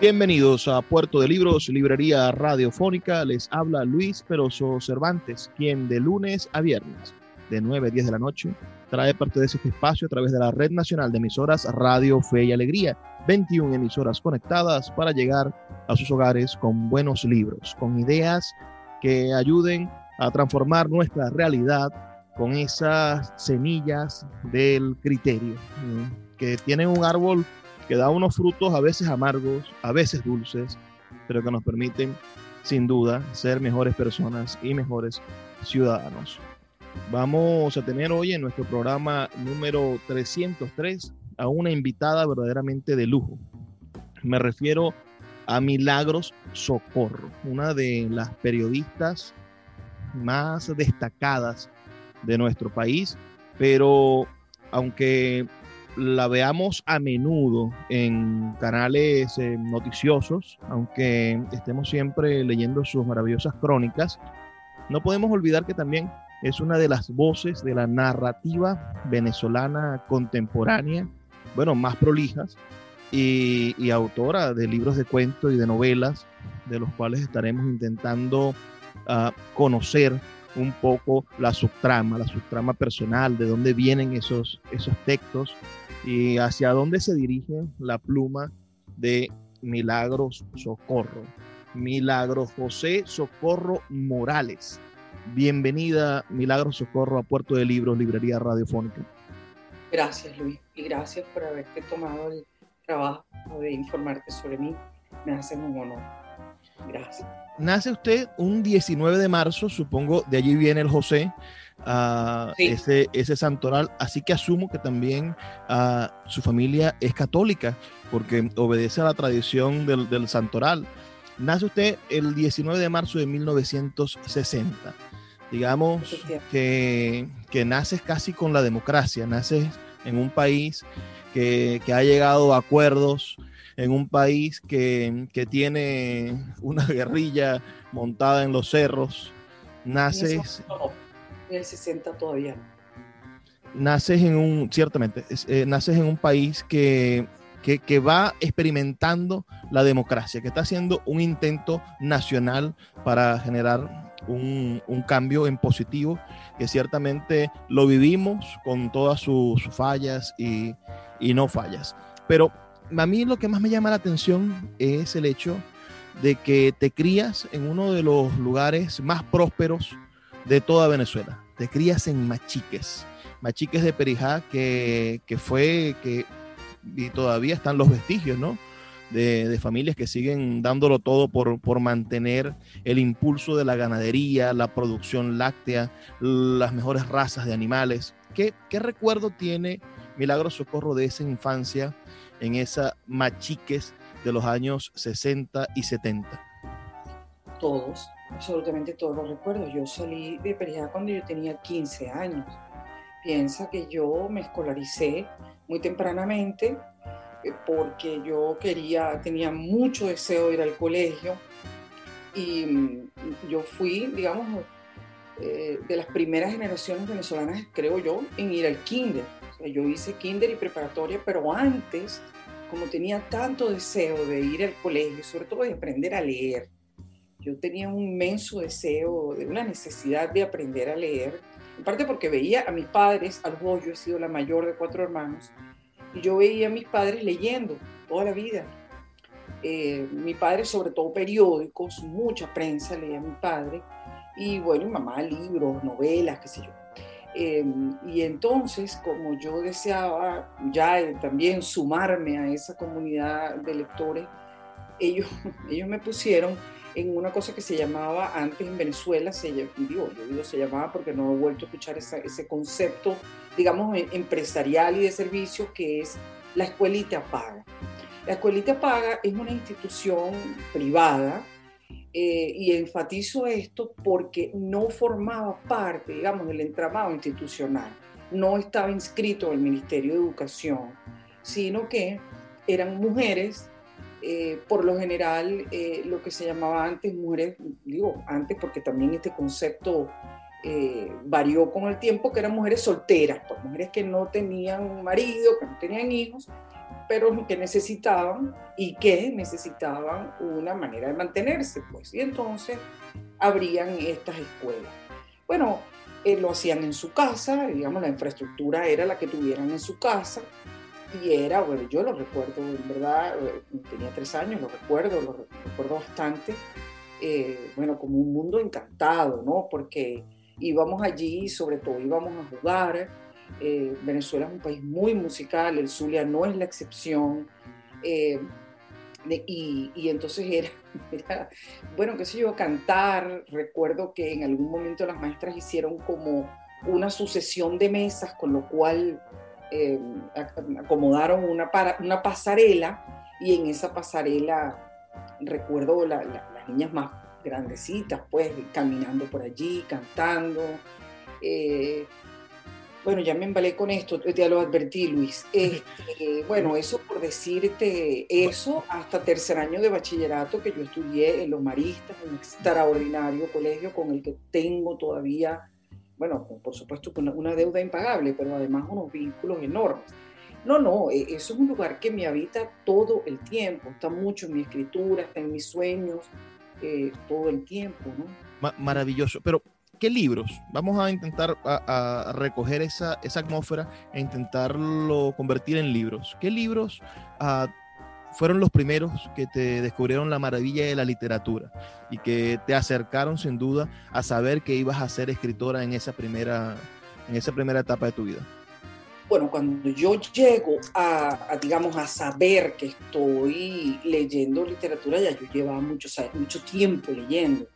Bienvenidos a Puerto de Libros, Librería Radiofónica. Les habla Luis Peroso Cervantes, quien de lunes a viernes, de 9 a 10 de la noche, trae parte de este espacio a través de la Red Nacional de Emisoras Radio Fe y Alegría. 21 emisoras conectadas para llegar a sus hogares con buenos libros, con ideas que ayuden a transformar nuestra realidad con esas semillas del criterio, que tienen un árbol que da unos frutos a veces amargos, a veces dulces, pero que nos permiten sin duda ser mejores personas y mejores ciudadanos. Vamos a tener hoy en nuestro programa número 303 a una invitada verdaderamente de lujo. Me refiero a Milagros Socorro, una de las periodistas más destacadas de nuestro país, pero aunque la veamos a menudo en canales eh, noticiosos, aunque estemos siempre leyendo sus maravillosas crónicas, no podemos olvidar que también es una de las voces de la narrativa venezolana contemporánea, bueno, más prolijas, y, autora de libros de cuentos y de novelas, de los cuales estaremos intentando ah, conocer un poco la subtrama, la subtrama personal, de dónde vienen esos, esos textos y hacia dónde se dirige la pluma de Milagros Socorro. Milagros José Socorro Morales. Bienvenida, Milagros Socorro, a Puerto de Libros, Librería Radiofónica. Gracias, Luis, y gracias por haberte tomado el trabajo de informarte sobre mí. Me hace un honor. Gracias. Nace usted un 19 de marzo, supongo, de allí viene el José, uh, ese, ese santoral, así que asumo que también uh, su familia es católica, porque obedece a la tradición del, del santoral. Nace usted el 19 de marzo de 1960. Digamos que, que naces casi con la democracia, naces en un país que, que ha llegado a acuerdos, en un país que, que, tiene una guerrilla montada en los cerros. Naces el 60 todavía Naces en un, ciertamente, eh, naces en un país que, que, va experimentando la democracia, que está haciendo un intento nacional para generar un, un cambio en positivo, que ciertamente lo vivimos con todas sus, fallas y, y no fallas. Pero a mí lo que más me llama la atención es el hecho de que te crías en uno de los lugares más prósperos de toda Venezuela. Te crías en Machiques, Machiques de Perijá, que, fue, que y todavía están los vestigios, ¿no? De, familias que siguen dándolo todo por, por, mantener el impulso de la ganadería, la producción láctea, las mejores razas de animales. ¿Qué, qué recuerdo tiene Milagro Socorro de esa infancia en esa Machiques de los años 60 y 70? Todos, absolutamente todos los recuerdos. Yo salí de Perijá cuando yo tenía 15 años. Piensa que yo me escolaricé muy tempranamente eh, porque yo quería, tenía mucho deseo de ir al colegio y mm, yo fui, digamos, eh, de las primeras generaciones venezolanas, creo yo, en ir al kinder. yo hice kinder y preparatoria, pero antes, como tenía tanto deseo de ir al colegio, sobre todo de aprender a leer, yo tenía un inmenso deseo, de una necesidad de aprender a leer, en parte porque veía a mis padres, al yo he sido la mayor de cuatro hermanos, Y yo veía a mis padres leyendo toda la vida. Eh, mi padre, sobre todo periódicos, mucha prensa leía mi padre. Y bueno, mi mamá libros, novelas, qué sé yo. Eh, y entonces, como yo deseaba ya también sumarme a esa comunidad de lectores, ellos, ellos me pusieron en una cosa que se llamaba antes en Venezuela, se, digo, yo digo se llamaba porque no he vuelto a escuchar ese concepto, digamos, em, empresarial y de servicio, que es la escuelita paga. La escuelita paga es una institución privada eh, y enfatizo esto porque no formaba parte, digamos, del entramado institucional, no estaba inscrito en el Ministerio de Educación, sino que eran mujeres eh, por lo general eh, lo que se llamaba antes mujeres, digo antes porque también este concepto eh, varió con el tiempo, que eran mujeres solteras, pues, mujeres que no tenían marido, que no tenían hijos, pero que necesitaban y que necesitaban una manera de mantenerse, pues, y entonces abrían estas escuelas. Bueno, lo hacían en su casa, digamos, la infraestructura era la que tuvieran en su casa, y era, bueno, yo lo recuerdo, en verdad, eh, tenía tres años, lo recuerdo, lo recuerdo bastante, eh, bueno, como un mundo encantado, ¿no? Porque íbamos allí, sobre todo íbamos a jugar, eh, Venezuela es un país muy musical, el Zulia no es la excepción, y, y, entonces era, era, bueno, qué sé yo, cantar, recuerdo que en algún momento las maestras hicieron como una sucesión de mesas, con lo cual eh, acomodaron una, una pasarela y en esa pasarela recuerdo las niñas más grandecitas, pues caminando por allí, cantando. Eh, bueno, ya me embalé con esto, ya lo advertí, Luis. Este, bueno, eso por decirte eso, hasta tercer año de bachillerato que yo estudié en Los Maristas, un extraordinario colegio con el que tengo todavía bueno, por supuesto con una deuda impagable, pero además unos vínculos enormes. No, no, e, eso es un lugar que me habita todo el tiempo, está mucho en mi escritura, está en mis sueños, eh, todo el tiempo, ¿no? maravilloso, pero ¿qué libros? Vamos a intentar recoger esa, esa, atmósfera e intentarlo convertir en libros. ¿Qué libros uh, fueron los primeros que te descubrieron la maravilla de la literatura y que te acercaron sin duda a saber que ibas a ser escritora en esa primera, en esa primera etapa de tu vida? Bueno, cuando yo llego a, digamos, a saber que estoy leyendo literatura, ya yo llevaba mucho, mucho tiempo leyendo.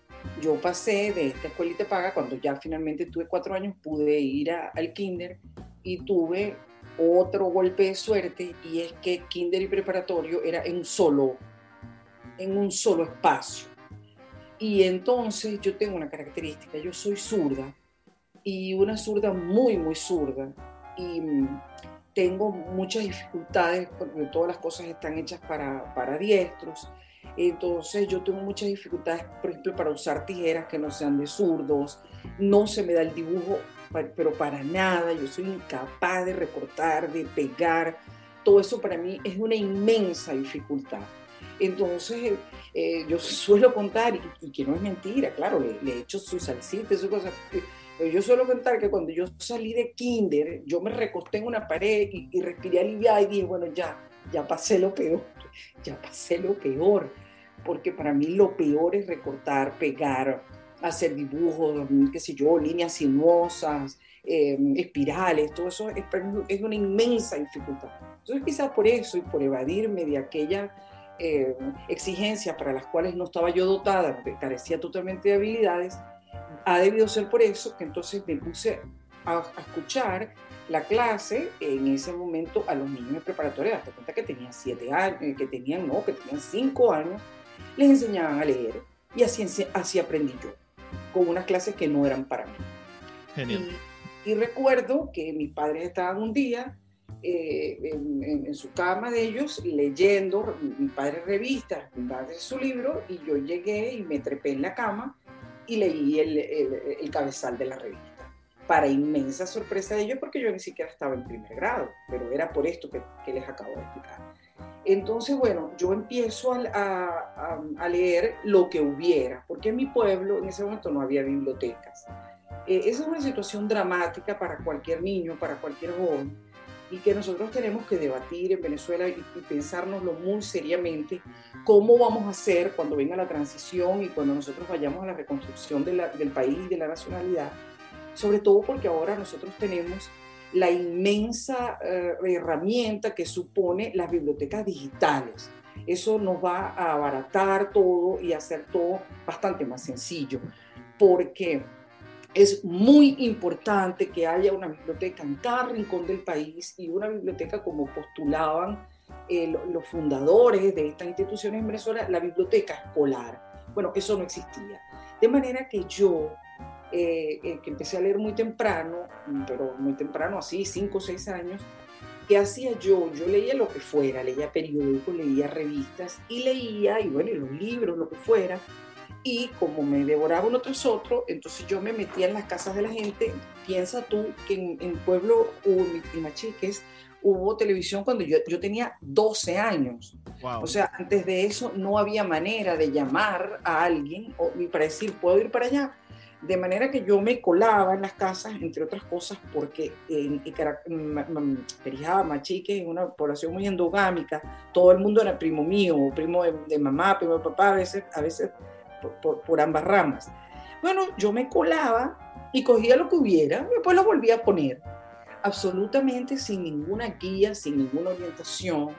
Yo pasé de esta escuelita paga, cuando ya finalmente tuve cuatro años, pude ir al kinder y tuve otro golpe de suerte y es que kinder y preparatorio era en un solo, en un solo espacio. Y entonces yo tengo una característica, yo soy zurda y una zurda muy, muy zurda y tengo muchas dificultades porque todas las cosas están hechas para, para diestros. Entonces yo tengo muchas dificultades, por ejemplo, para usar tijeras que no sean de zurdos, no se me da el dibujo pero para nada, yo soy incapaz de recortar, de pegar, todo eso para mí es una inmensa dificultad. Entonces, eh, yo suelo contar, y, que no es mentira, claro, le, he hecho su salsita, su cosa, pero yo suelo contar que cuando yo salí de kinder, yo me recosté en una pared y, y respiré aliviada y dije, bueno, ya, ya pasé lo peor, ya pasé lo peor, porque para mí lo peor es recortar, pegar, hacer dibujos, qué sé yo, líneas sinuosas, eh, espirales, todo eso es, es, una inmensa dificultad. Entonces quizás por eso y por evadirme de aquella eh, exigencia para las cuales no estaba yo dotada, carecía totalmente de habilidades, ha debido ser por eso que entonces me puse a, escuchar la clase en ese momento a los niños de preparatoria, hasta cuenta que tenían siete años, eh, que tenían, no, que tenían cinco años, les enseñaban a leer y así, así aprendí yo con unas clases que no eran para mí. Genial. Y, recuerdo que mis padres estaban un día eh, en, su cama de ellos leyendo, mi padre revista, mi padre su libro, y yo llegué y me trepé en la cama y leí el, el, cabezal de la revista. Para inmensa sorpresa de ellos, porque yo ni siquiera estaba en primer grado, pero era por esto que, que les acabo de explicar. Entonces, bueno, yo empiezo a, leer lo que hubiera, porque en mi pueblo en ese momento no había bibliotecas. Eh, esa es una situación dramática para cualquier niño, para cualquier joven, y que nosotros tenemos que debatir en Venezuela y, y pensárnoslo muy seriamente cómo vamos a hacer cuando venga la transición y cuando nosotros vayamos a la reconstrucción de la, del país y de la nacionalidad, sobre todo porque ahora nosotros tenemos la inmensa eh, herramienta que supone las bibliotecas digitales. Eso nos va a abaratar todo y hacer todo bastante más sencillo, porque es muy importante que haya una biblioteca en cada rincón del país y una biblioteca como postulaban eh, los fundadores de esta institución en Venezuela, la biblioteca escolar. Bueno, eso no existía. De manera que yo, eh, eh, que empecé a leer muy temprano, pero muy temprano, así, cinco o seis años, ¿qué hacía yo? Yo leía lo que fuera, leía periódicos, leía revistas y leía, y bueno, los libros, lo que fuera, y como me devoraba uno tras otro, entonces yo me metía en las casas de la gente. Piensa tú que en, en Pueblo Machiques hubo televisión cuando yo, yo tenía 12 años. Wow. O sea, antes de eso no había manera de llamar a alguien o, y para decir, puedo ir para allá. De manera que yo me colaba en las casas, entre otras cosas, porque en, en Perijá, Machique, es una población muy endogámica, todo el mundo era primo mío, primo de, de mamá, primo de papá, a veces, a veces por, por, ambas ramas. Bueno, yo me colaba y cogía lo que hubiera, y después lo volvía a poner, absolutamente sin ninguna guía, sin ninguna orientación.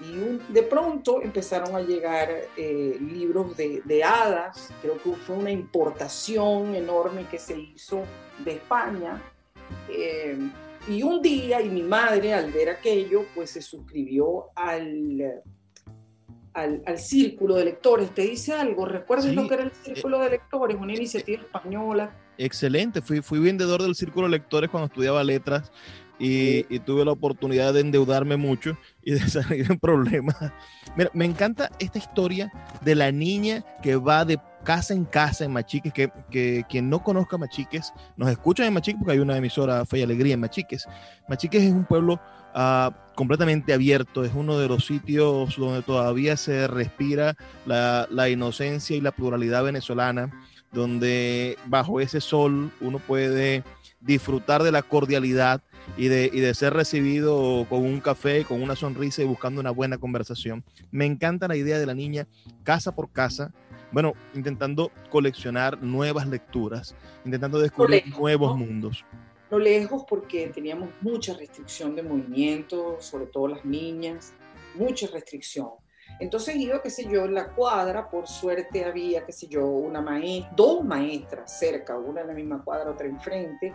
Y un, de pronto empezaron a llegar eh, libros de, de, hadas, creo que fue una importación enorme que se hizo de España. Eh, y un día, y mi madre al ver aquello, pues se suscribió al al, al, círculo de lectores. ¿Te dice algo? ¿Recuerdas sí, lo que era el círculo de lectores? Una iniciativa española. Excelente, fui, fui vendedor del círculo de lectores cuando estudiaba letras y, y, tuve la oportunidad de endeudarme mucho y de salir en problemas. Mira, me encanta esta historia de la niña que va de casa en casa en Machiques, que, que quien no conozca Machiques, nos escuchan en Machiques porque hay una emisora Fe y Alegría en Machiques. Machiques es un pueblo uh, completamente abierto, es uno de los sitios donde todavía se respira la, la inocencia y la pluralidad venezolana, donde bajo ese sol uno puede disfrutar de la cordialidad y de, y de, ser recibido con un café, con una sonrisa y buscando una buena conversación. Me encanta la idea de la niña casa por casa, bueno, intentando coleccionar nuevas lecturas, intentando descubrir lejos, nuevos ¿no? mundos. No lejos porque teníamos mucha restricción de movimiento, sobre todo las niñas, mucha restricción. Entonces iba, qué sé yo, en la cuadra, por suerte había, qué sé yo, una maestra, dos maestras cerca, una en la misma cuadra, otra enfrente,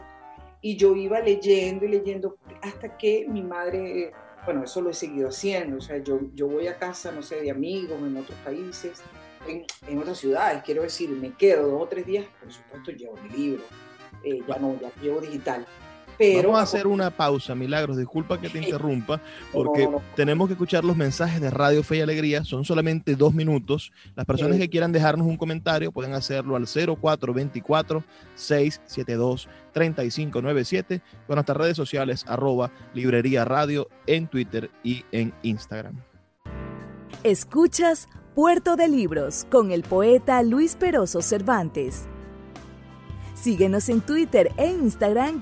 y yo iba leyendo y leyendo hasta que mi madre, bueno, eso lo he seguido haciendo, o sea, yo, yo voy a casa, no sé, de amigos en otros países, en, en otras ciudades, quiero decir, me quedo dos o tres días, por supuesto llevo mi libro, eh, ya no, ya llevo digital, pero, Vamos a hacer una pausa, Milagros. Disculpa que te interrumpa, porque no, no, no. tenemos que escuchar los mensajes de Radio Fe y Alegría. Son solamente dos minutos. Las personas sí. que quieran dejarnos un comentario pueden hacerlo al 0424-672-3597 con nuestras redes sociales, arroba Librería Radio en Twitter y en Instagram. Escuchas Puerto de Libros con el poeta Luis Peroso Cervantes. Síguenos en Twitter e Instagram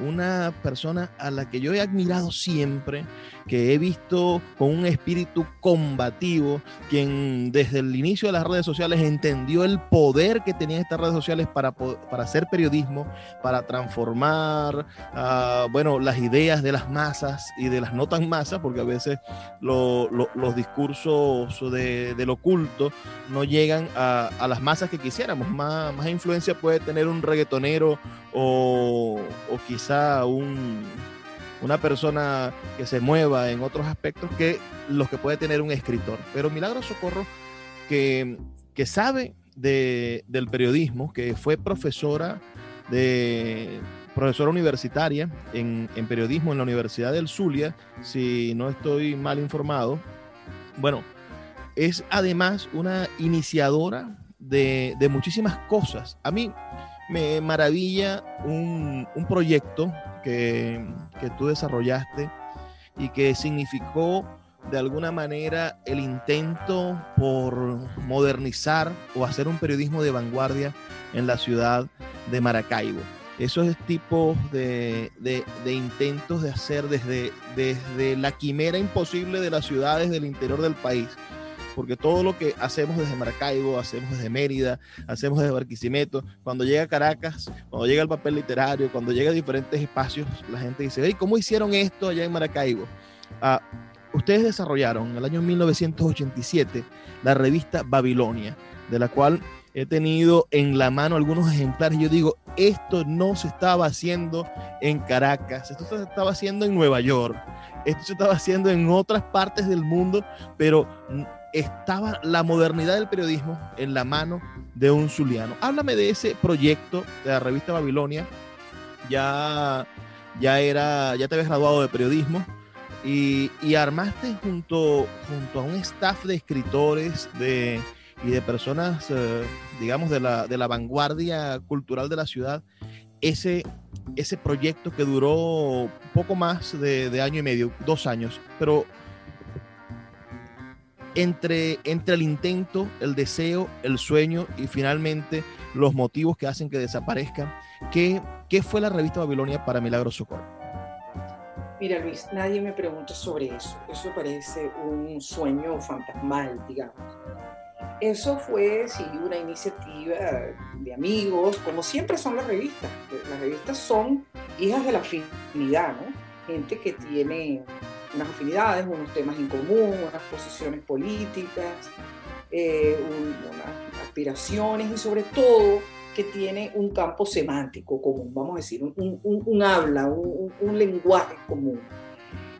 una persona a la que yo he admirado siempre, que he visto con un espíritu combativo, quien desde el inicio de las redes sociales entendió el poder que tenían estas redes sociales para, para hacer periodismo, para transformar, uh, bueno, las ideas de las masas y de las no tan masas, porque a veces lo, lo, los discursos de, del oculto no llegan a, a, las masas que quisiéramos. Más, más influencia puede tener un reggaetonero o, o quizá un una persona que se mueva en otros aspectos que los que puede tener un escritor. Pero Milagro Socorro, que, que sabe de, del periodismo, que fue profesora de profesora universitaria en, en, periodismo en la Universidad del Zulia, si no estoy mal informado, bueno, es además una iniciadora de, muchísimas cosas. A mí me maravilla un, proyecto que, que tú desarrollaste y que significó de alguna manera el intento por modernizar o hacer un periodismo de vanguardia en la ciudad de Maracaibo. Esos tipos de, de, intentos de hacer desde, desde la quimera imposible de las ciudades del interior del país, porque todo lo que hacemos desde Maracaibo, hacemos desde Mérida, hacemos desde Barquisimeto, cuando llega a Caracas, cuando llega el papel literario, cuando llega a diferentes espacios, la gente dice, hey, ¿cómo hicieron esto allá en Maracaibo? Ah, ustedes desarrollaron en el año 1987 la revista Babilonia, de la cual he tenido en la mano algunos ejemplares. Yo digo, esto no se estaba haciendo en Caracas, esto se estaba haciendo en Nueva York, esto se estaba haciendo en otras partes del mundo, pero estaba la modernidad del periodismo en la mano de un zuliano. Háblame de ese proyecto de la revista Babilonia. Ya, ya, era, ya te habías graduado de periodismo y, armaste junto, junto a un staff de escritores de, y de personas, eh, digamos, de la, de la vanguardia cultural de la ciudad, ese, ese proyecto que duró poco más de, de, año y medio, dos años, pero entre, entre el intento, el deseo, el sueño y finalmente los motivos que hacen que desaparezcan, ¿qué, qué fue la revista Babilonia para Milagro Socorro? Mira Luis, nadie me pregunta sobre eso. Eso parece un sueño fantasmal, digamos. Eso fue, sí, una iniciativa de amigos, como siempre son las revistas. Las revistas son hijas de la afinidad, ¿no? Gente que tiene unas afinidades, unos temas en común, unas posiciones políticas, eh, unas aspiraciones y sobre todo que tiene un campo semántico común, vamos a decir, un, habla, un, lenguaje común.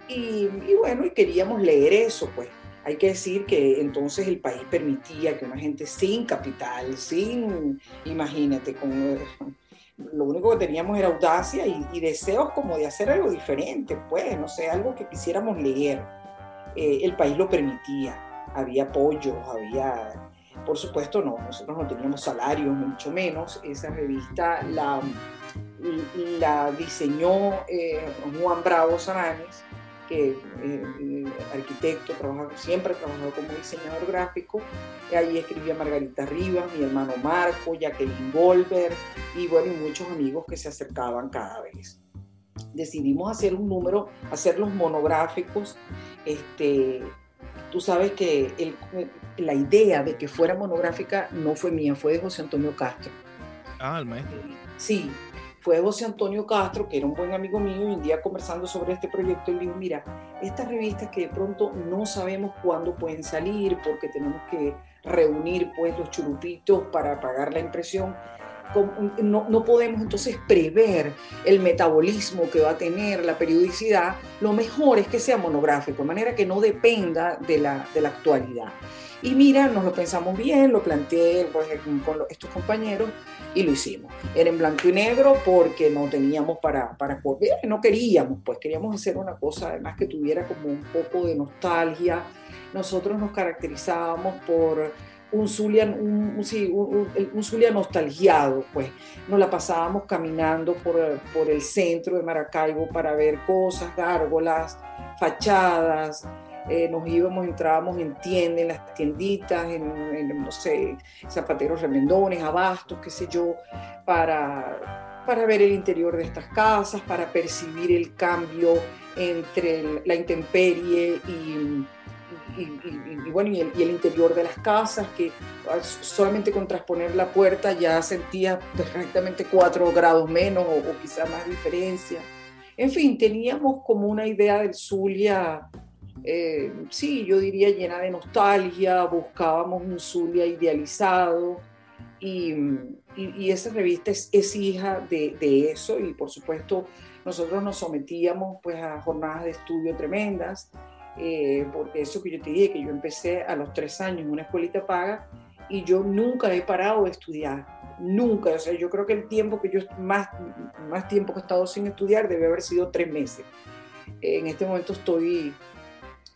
Y, y, bueno, y queríamos leer eso, pues. Hay que decir que entonces el país permitía que una gente sin capital, sin, imagínate, con lo único que teníamos era audacia y, deseos como de hacer algo diferente, pues, no sé, algo que quisiéramos leer. Eh, el país lo permitía, había apoyos, había, por supuesto, no, nosotros no teníamos salarios, mucho menos. Esa revista la, la diseñó eh, Juan Bravo Sananes que eh, arquitecto, siempre ha trabajado como diseñador gráfico. Ahí escribía Margarita Rivas, mi hermano Marco, Jacqueline Goldberg y bueno, y muchos amigos que se acercaban cada vez. Decidimos hacer un número, hacer los monográficos. Este, tú sabes que la idea de que fuera monográfica no fue mía, fue de José Antonio Castro. Ah, el maestro. Sí, fue José Antonio Castro, que era un buen amigo mío, y un día conversando sobre este proyecto, él dijo, mira, estas revistas que de pronto no sabemos cuándo pueden salir, porque tenemos que reunir pues los churupitos para pagar la impresión, no, no, podemos entonces prever el metabolismo que va a tener la periodicidad, lo mejor es que sea monográfico, de manera que no dependa de la, de la actualidad. Y mira, nos lo pensamos bien, lo planteé pues, con estos compañeros y lo hicimos. Era en blanco y negro porque no teníamos para, para poder, no queríamos, pues queríamos hacer una cosa además que tuviera como un poco de nostalgia. Nosotros nos caracterizábamos por un Zulia, un, un, un Zulia nostalgiado, pues nos la pasábamos caminando por, por el centro de Maracaibo para ver cosas, gárgolas, fachadas, eh, nos íbamos, entrábamos en tiendas, en las tienditas, en, no sé, zapateros remendones, abastos, qué sé yo, para, para ver el interior de estas casas, para percibir el cambio entre la intemperie y, y, bueno, y el, interior de las casas, que solamente con transponer la puerta ya sentía perfectamente cuatro grados menos o, o quizá más diferencia. En fin, teníamos como una idea del Zulia eh, sí, yo diría llena de nostalgia, buscábamos un Zulia idealizado y, esa revista es, hija de, eso y por supuesto nosotros nos sometíamos pues a jornadas de estudio tremendas, eh, porque eso que yo te dije, que yo empecé a los tres años en una escuelita paga y yo nunca he parado de estudiar, nunca, o sea, yo creo que el tiempo que yo más, más tiempo que he estado sin estudiar debe haber sido tres meses. En este momento estoy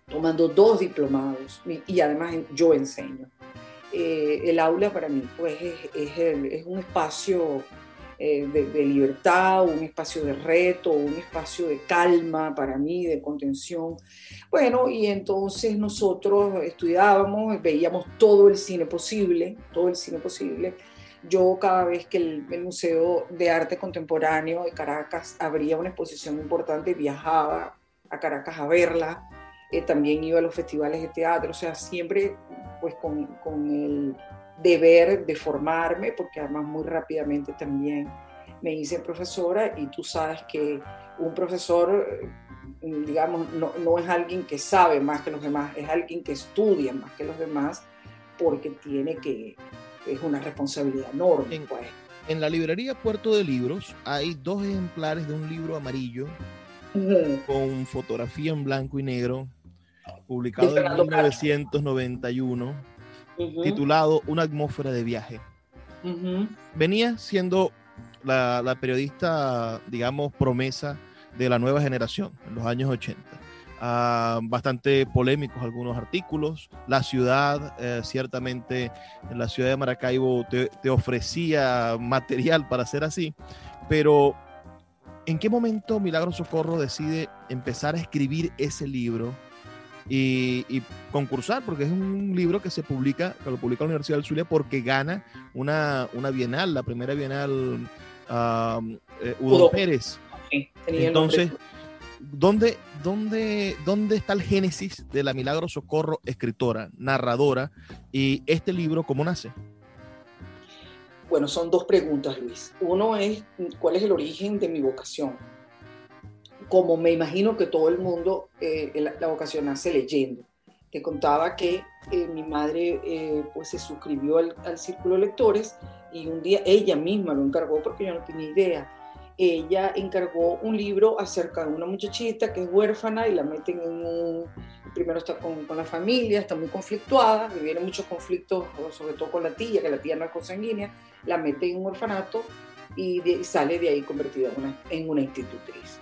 tomando dos diplomados y además yo enseño. Eh, el aula para mí pues es, es, un espacio eh, de, libertad, un espacio de reto, un espacio de calma para mí, de contención. Bueno, y entonces nosotros estudiábamos, veíamos todo el cine posible, todo el cine posible. Yo cada vez que el, el Museo de Arte Contemporáneo de Caracas abría una exposición importante, viajaba a Caracas a verla eh, también iba a los festivales de teatro, o sea, siempre pues con, con, el deber de formarme, porque además muy rápidamente también me hice profesora y tú sabes que un profesor, digamos, no, no es alguien que sabe más que los demás, es alguien que estudia más que los demás porque tiene que, es una responsabilidad enorme. En, pues. en la librería Puerto de Libros hay dos ejemplares de un libro amarillo con fotografía en blanco y negro publicado en 1991, titulado Una atmósfera de viaje. Venía siendo la, periodista, digamos, promesa de la nueva generación en los años 80. Ah, bastante polémicos algunos artículos. La ciudad, eh, ciertamente, en la ciudad de Maracaibo te, te, ofrecía material para hacer así, pero ¿en qué momento Milagro Socorro decide empezar a escribir ese libro y, concursar, porque es un libro que se publica, que lo publica la Universidad del Zulia porque gana una, una bienal, la primera bienal eh, Udo, Pérez. Entonces, ¿dónde, dónde, ¿dónde está el génesis de la Milagro Socorro, escritora, narradora, y este libro cómo nace? Bueno, son dos preguntas, Luis. Uno es, ¿cuál es el origen de mi vocación? Como me imagino que todo el mundo, eh, la, vocación nace leyendo. Te contaba que eh, mi madre eh, pues se suscribió al, Círculo de Lectores y un día ella misma lo encargó porque yo no tenía idea. Ella encargó un libro acerca de una muchachita que es huérfana y la meten en un... Primero está con, con la familia, está muy conflictuada, viene muchos conflictos, sobre todo con la tía, que la tía no es consanguínea, la mete en un orfanato y, sale de ahí convertida en una, en una institutriz.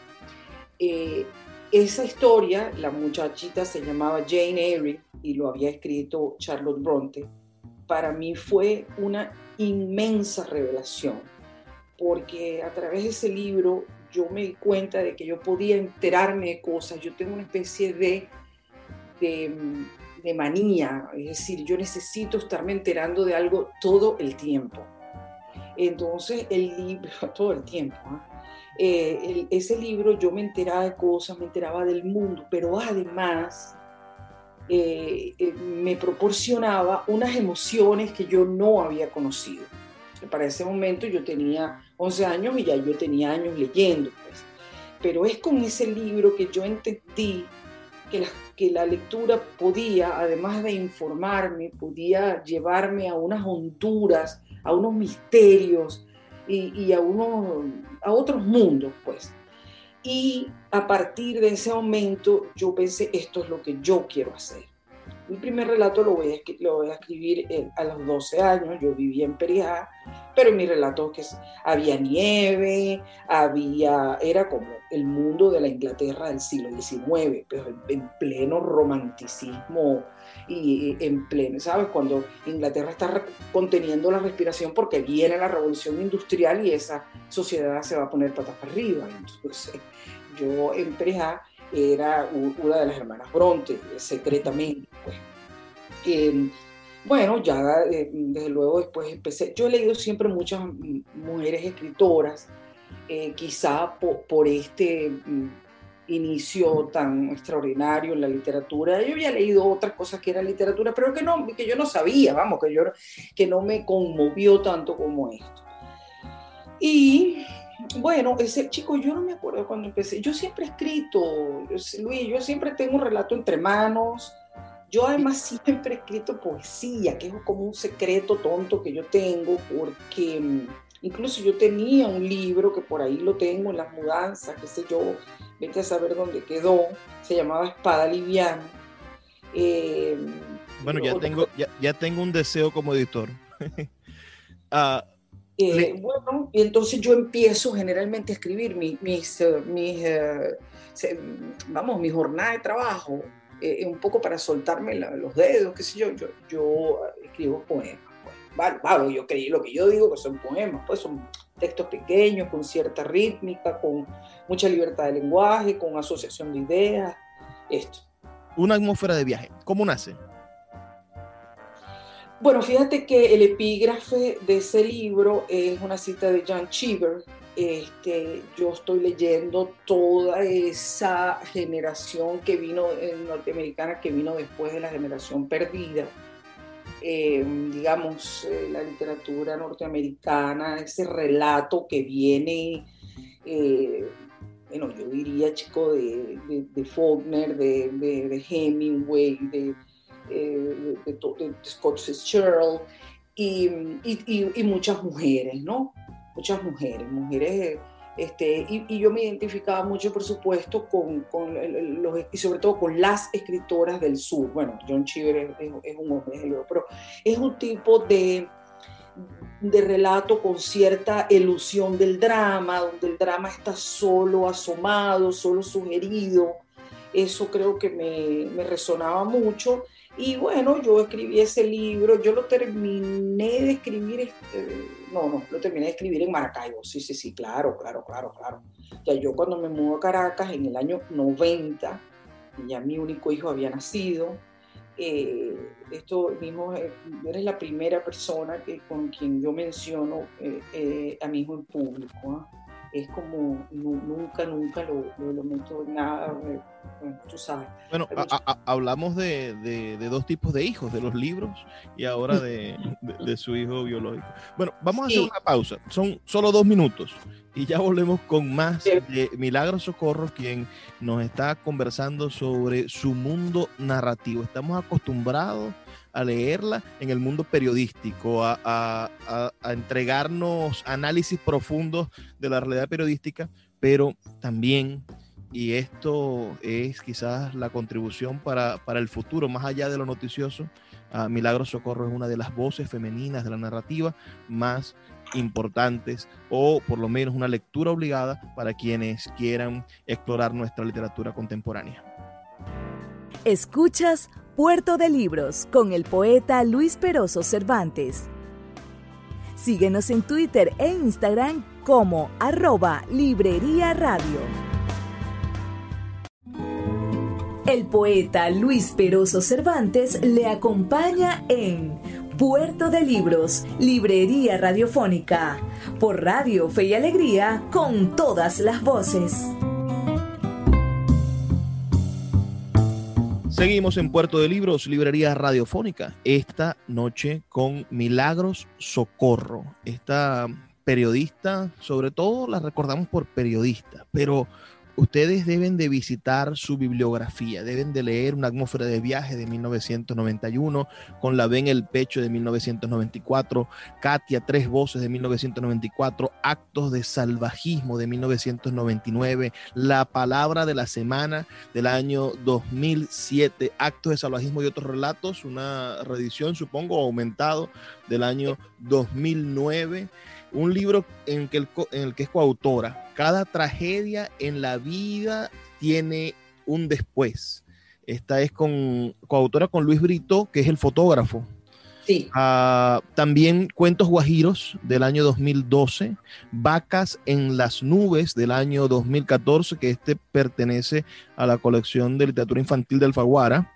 Eh, esa historia, la muchachita se llamaba Jane Eyre y lo había escrito Charlotte Bronte, para mí fue una inmensa revelación, porque a través de ese libro yo me di cuenta de que yo podía enterarme de cosas, yo tengo una especie de, de, de manía, es decir, yo necesito estarme enterando de algo todo el tiempo. Entonces el libro, todo el tiempo, ¿ah? Eh, ese libro yo me enteraba de cosas, me enteraba del mundo, pero además eh, eh, me proporcionaba unas emociones que yo no había conocido. Para ese momento yo tenía 11 años y ya yo tenía años leyendo, pues. Pero es con ese libro que yo entendí que la, que la lectura podía, además de informarme, podía llevarme a unas honduras, a unos misterios, y, a, uno, a otros mundos, pues. Y a partir de ese momento yo pensé, esto es lo que yo quiero hacer. Mi primer relato lo voy a, lo voy a escribir a los 12 años, yo vivía en Perijá, pero en mi relato que había nieve, había, era como el mundo de la Inglaterra del siglo XIX, pero en pleno romanticismo y en pleno, ¿sabes? Cuando Inglaterra está conteniendo la respiración porque viene la revolución industrial y esa sociedad se va a poner patas para arriba. Entonces, yo en Preja era una de las hermanas Bronte, secretamente, pues. Em, bueno, ya eh, desde luego después empecé, yo he leído siempre muchas mujeres escritoras, eh, quizá por, este mm, inicio tan extraordinario en la literatura. Yo había leído otras cosas que eran literatura, pero que, no, que yo no sabía, vamos, que, yo, que no me conmovió tanto como esto. Y bueno, ese chico, yo no me acuerdo cuando empecé. Yo siempre he escrito, Luis, yo siempre tengo un relato entre manos. Yo además siempre he escrito poesía, que es como un secreto tonto que yo tengo, porque mm, incluso yo tenía un libro que por ahí lo tengo en las mudanzas, qué sé yo, vete a saber dónde quedó, se llamaba Espada Liviana. Eh, bueno, ya tengo, ya, tengo un deseo como editor. Ah, eh, bueno, y entonces yo empiezo generalmente a escribir mis, mis, eh, mis vamos, mi jornada de trabajo eh, un poco para soltarme los dedos, qué sé yo, yo, yo escribo poemas. Pues. Vale, yo creí lo que yo digo que son poemas, pues son textos pequeños, con cierta rítmica, con mucha libertad de lenguaje, con asociación de ideas, esto. Una atmósfera de viaje, ¿cómo nace? Bueno, fíjate que el epígrafe de ese libro es una cita de John Cheever. Este, yo estoy leyendo toda esa generación que vino eh, norteamericana, que vino después de la generación perdida. Eh, digamos, eh, la literatura norteamericana, ese relato que viene, bueno, yo diría, chico, de, de, Faulkner, de, de Hemingway, de eh, de, Scott Fitzgerald y, y, muchas mujeres, ¿no? Muchas mujeres, mujeres, este, y, yo me identificaba mucho, por supuesto, con, con los, y sobre todo con las escritoras del sur. Bueno, John Cheever es, un hombre, pero es un tipo de, de relato con cierta ilusión del drama, donde el drama está solo asomado, solo sugerido. Eso creo que me, me resonaba mucho y bueno, yo escribí ese libro, yo lo terminé de escribir, este, no, no, lo terminé de escribir en Maracaibo, sí, sí, sí, claro, claro, claro, claro. Ya yo cuando me mudo a Caracas en el año 90, ya mi único hijo había nacido, eh, esto mismo, eh, eres la primera persona que, con quien yo menciono eh, a mi hijo en público. ¿ah? Es como nunca, nunca lo, lo, meto en nada tú sabes. Bueno, hablamos de, de, dos tipos de hijos, de los libros y ahora de, de su hijo biológico. Bueno, vamos a hacer una pausa. Son solo dos minutos y ya volvemos con más de Milagros Socorro, quien nos está conversando sobre su mundo narrativo. Estamos acostumbrados a leerla en el mundo periodístico, a, a, a, entregarnos análisis profundos de la realidad periodística, pero también y esto es quizás la contribución para, el futuro, más allá de lo noticioso. Uh, Milagro Socorro es una de las voces femeninas de la narrativa más importantes o por lo menos una lectura obligada para quienes quieran explorar nuestra literatura contemporánea. Escuchas Puerto de Libros con el poeta Luis Peroso Cervantes. Síguenos en Twitter e Instagram como arroba Librería Radio. El poeta Luis Peroso Cervantes le acompaña en Puerto de Libros, Librería Radiofónica, por Radio Fe y Alegría, con todas las voces. Seguimos en Puerto de Libros, Librería Radiofónica, esta noche con Milagros Socorro. Esta periodista, sobre todo la recordamos por periodista, pero ustedes deben de visitar su bibliografía, deben de leer Una atmósfera de viaje de 1991, con La ven en el pecho de 1994, Katia, Tres voces de 1994, Actos de salvajismo de 1999, La palabra de la semana del año 2007, Actos de salvajismo y otros relatos, una reedición supongo aumentado del año 2009 un libro en, que el, en el que es coautora. Cada tragedia en la vida tiene un después. Esta es con coautora con Luis Brito, que es el fotógrafo. Sí. Ah, también Cuentos Guajiros del año 2012, Vacas en las Nubes del año 2014, que este pertenece a la colección de literatura infantil del Faguara.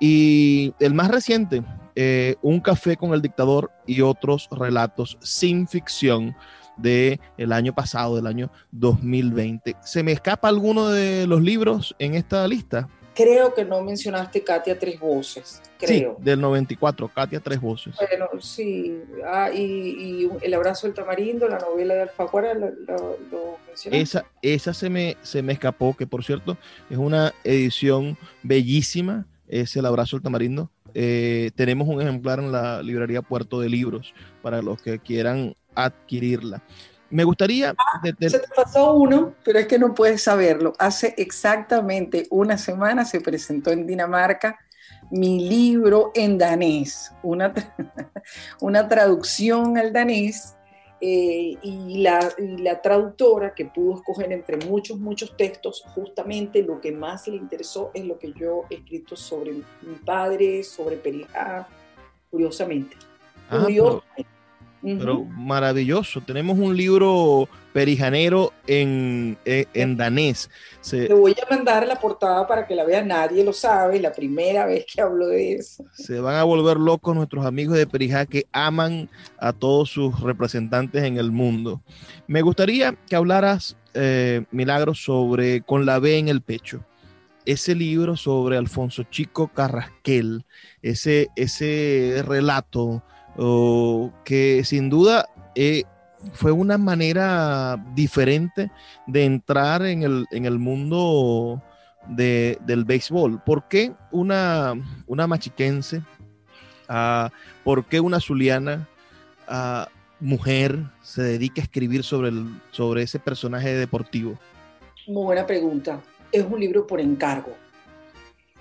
Y el más reciente, eh, Un café con el dictador y otros relatos sin ficción del el año pasado, del año 2020. ¿Se me escapa alguno de los libros en esta lista? Creo que no mencionaste Katia Tres Voces, creo. Sí, del 94, Katia Tres Voces. Bueno, sí. Ah, y, El Abrazo del Tamarindo, la novela de Alfaguara, ¿lo, lo, mencionaste? Esa, esa se, me, se me escapó, que por cierto es una edición bellísima, es El Abrazo del Tamarindo, eh, tenemos un ejemplar en la librería Puerto de Libros para los que quieran adquirirla. Me gustaría... Ah, se te pasó uno, pero es que no puedes saberlo. Hace exactamente una semana se presentó en Dinamarca mi libro en danés, una, una traducción al danés eh, y, la, la, traductora que pudo escoger entre muchos, muchos textos, justamente lo que más le interesó es lo que yo he escrito sobre mi padre, sobre Perijá, curiosamente. Ah, pero, maravilloso. Tenemos un libro perijanero en, e, en, danés. Se, Te voy a mandar la portada para que la vea. Nadie lo sabe. La primera vez que hablo de eso. Se van a volver locos nuestros amigos de Perijá que aman a todos sus representantes en el mundo. Me gustaría que hablaras, eh, Milagros, sobre Con la B en el pecho ese libro sobre Alfonso Chico Carrasquel, ese, ese relato que sin duda eh, fue una manera diferente de entrar en el, mundo del béisbol. ¿Por qué una, una machiquense? Ah, ¿Por qué una zuliana ah, mujer se dedica a escribir sobre, el, sobre ese personaje deportivo? Muy buena pregunta. Es un libro por encargo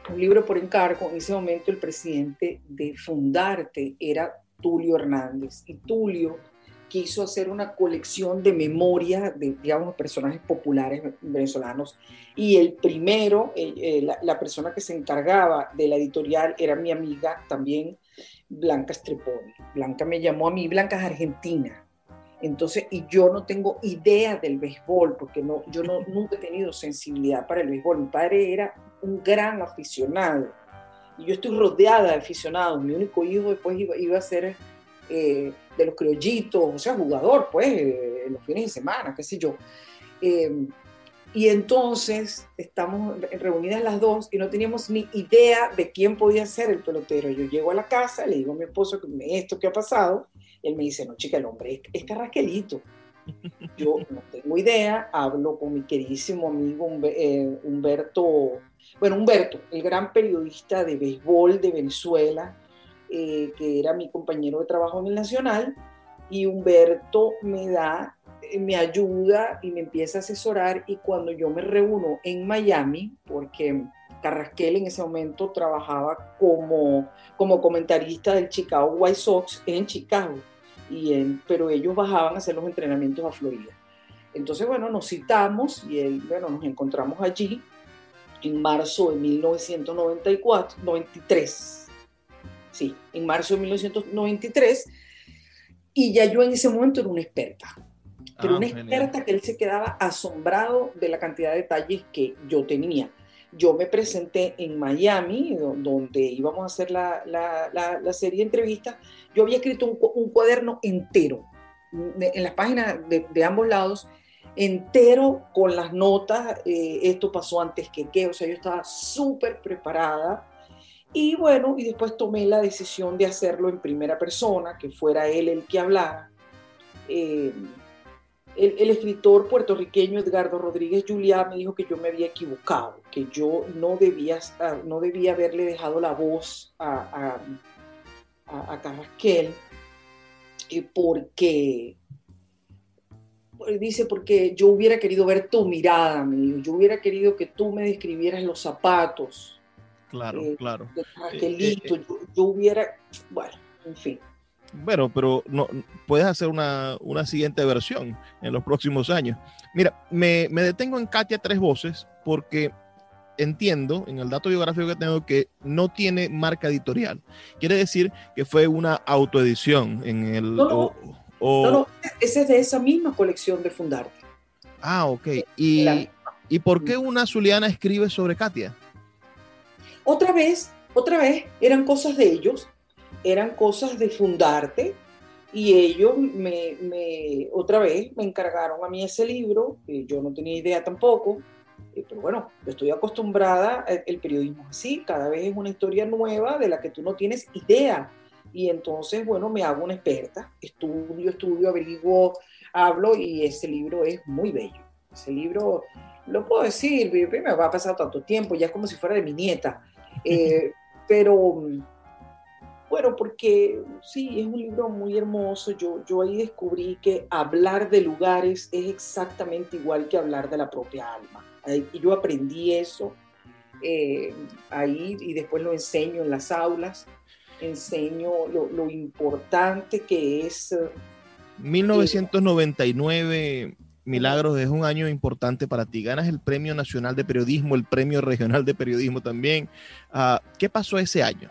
un libro por encargo. En ese momento el presidente de Fundarte era Tulio Hernández. Y Tulio quiso hacer una colección de memoria de, digamos, personajes populares venezolanos. Y el primero, eh, la, persona que se encargaba de la editorial era mi amiga también, Blanca Streponi. Blanca me llamó a mí, Blanca es argentina. Entonces, y yo no tengo idea del béisbol, porque no, yo no, nunca he tenido sensibilidad para el béisbol. Mi padre era un gran aficionado y yo estoy rodeada de aficionados. Mi único hijo después iba, a ser eh, de los criollitos, o sea, jugador, pues, eh, en los fines de semana, qué sé yo. Eh, y entonces estamos reunidas las dos y no teníamos ni idea de quién podía ser el pelotero. Yo llego a la casa, le digo a mi esposo esto que ha pasado, él me dice, no, chica, el hombre es, Carrasquelito. Yo no tengo idea, hablo con mi queridísimo amigo Humberto bueno, Humberto, el gran periodista de béisbol de Venezuela, eh, que era mi compañero de trabajo en el Nacional, y Humberto me da, eh, me ayuda y me empieza a asesorar y cuando yo me reúno en Miami, porque Carrasquel en ese momento trabajaba como, como comentarista del Chicago White Sox en Chicago, y pero ellos bajaban a hacer los entrenamientos a Florida. Entonces, bueno, nos citamos y él, bueno, nos encontramos allí en marzo de 1994, 93. Sí, en marzo de 1993. Y ya yo en ese momento era una experta. Pero ah, una experta que él se quedaba asombrado de la cantidad de detalles que yo tenía. Yo me presenté en Miami, donde íbamos a hacer la, la, la, serie de entrevistas. Yo había escrito un, un cuaderno entero en las páginas de, de ambos lados entero con las notas, eh, esto pasó antes que qué, o sea, yo estaba súper preparada. Y bueno, y después tomé la decisión de hacerlo en primera persona, que fuera él el que hablara. Eh, el, escritor puertorriqueño Edgardo Rodríguez Juliá me dijo que yo me había equivocado, que yo no debía, no debía haberle dejado la voz a, a, a Carrasquel, eh, porque dice, porque yo hubiera querido ver tu mirada, me yo hubiera querido que tú me describieras los zapatos. Claro, eh, claro. Eh, eh, yo, hubiera, bueno, en fin. Bueno, pero no, puedes hacer una, una siguiente versión en los próximos años. Mira, me, me detengo en Katia Tres Voces porque entiendo en el dato biográfico que tengo que no tiene marca editorial. Quiere decir que fue una autoedición en el... No, no, ese es de esa misma colección de Fundarte. Ah, ok. ¿Y, ¿Y por qué una zuliana escribe sobre Katia? Otra vez, otra vez, eran cosas de ellos, eran cosas de Fundarte, y ellos me, me, otra vez me encargaron a mí ese libro, que yo no tenía idea tampoco, eh, pero bueno, yo estoy acostumbrada, el periodismo así, cada vez es una historia nueva de la que tú no tienes idea. Y entonces, bueno, me hago una experta, estudio, estudio, averiguo, hablo y ese libro es muy bello. Ese libro, lo puedo decir, me va a pasar tanto tiempo, ya es como si fuera de mi nieta. Eh, pero, bueno, porque sí, es un libro muy hermoso. Yo, yo ahí descubrí que hablar de lugares es exactamente igual que hablar de la propia alma. Y yo aprendí eso eh, ahí y después lo enseño en las aulas enseño lo, importante que es 1999, Milagros, es un año importante para ti. Ganas el Premio Nacional de Periodismo, el Premio Regional de Periodismo también. Ah, ¿Qué pasó ese año?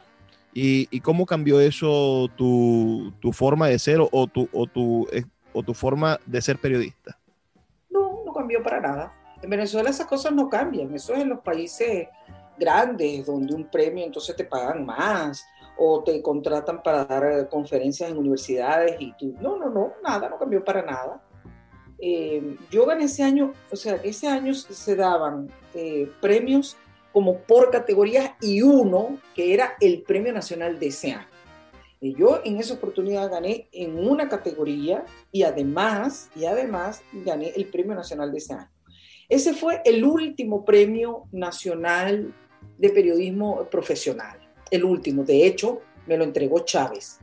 ¿Y, cómo cambió eso tu, forma de ser o tu, o, tu, eh, o tu forma de ser periodista? No, no cambió para nada. En Venezuela esas cosas no cambian. Eso es en los países grandes, donde un premio entonces te pagan más o te contratan para dar conferencias en universidades y tú, no, no, no, nada, no cambió para nada. Eh, yo gané ese año, o sea, ese año se daban eh, premios como por categorías y uno que era el premio nacional de ese año. Y yo en esa oportunidad gané en una categoría y además, y además gané el premio nacional de ese año. Ese fue el último premio nacional de periodismo profesional, el último. De hecho, me lo entregó Chávez.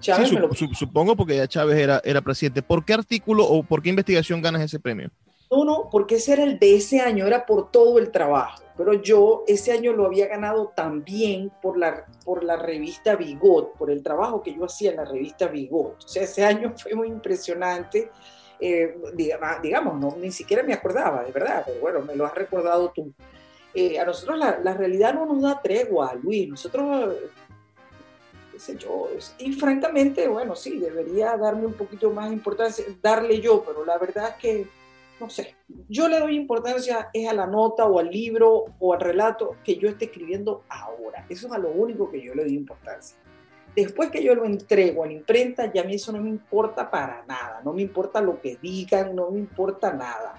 Chávez Supongo porque ya Chávez era, era presidente. ¿Por qué artículo o por qué investigación ganas ese premio? No, no, porque ese era el de ese año, era por todo el trabajo. Pero yo ese año lo había ganado también por la, por la revista Bigot, por el trabajo que yo hacía en la revista Bigot. O sea, ese año fue muy impresionante eh, digamos, no, ni siquiera me acordaba, de verdad, pero bueno, me lo has recordado tú. Eh, a nosotros la, la, realidad no nos da tregua, Luis, nosotros, qué sé yo, y francamente, bueno, sí, debería darme un poquito más importancia, darle yo, pero la verdad es que, no sé, yo le doy importancia es a la nota o al libro o al relato que yo esté escribiendo ahora, eso es a lo único que yo le doy importancia. Después que yo lo entrego a la imprenta, ya a mí eso no me importa para nada, no me importa lo que digan, no me importa nada.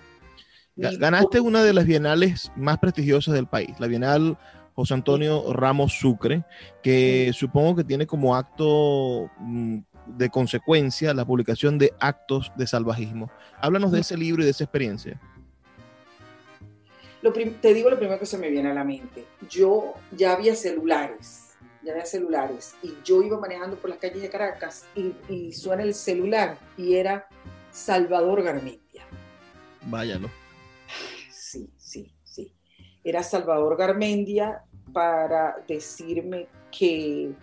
Ganaste una de las bienales más prestigiosas del país, la Bienal José Antonio Ramos Sucre, que supongo que tiene como acto mm, de consecuencia la publicación de actos de salvajismo. Háblanos de ese libro y de esa experiencia. te digo lo primero que se me viene a la mente. Yo ya había celulares ya había celulares, y yo iba manejando por las calles de Caracas y, suena el celular y era Salvador Garmendia. Váyalo. Era Salvador Garmendia para decirme que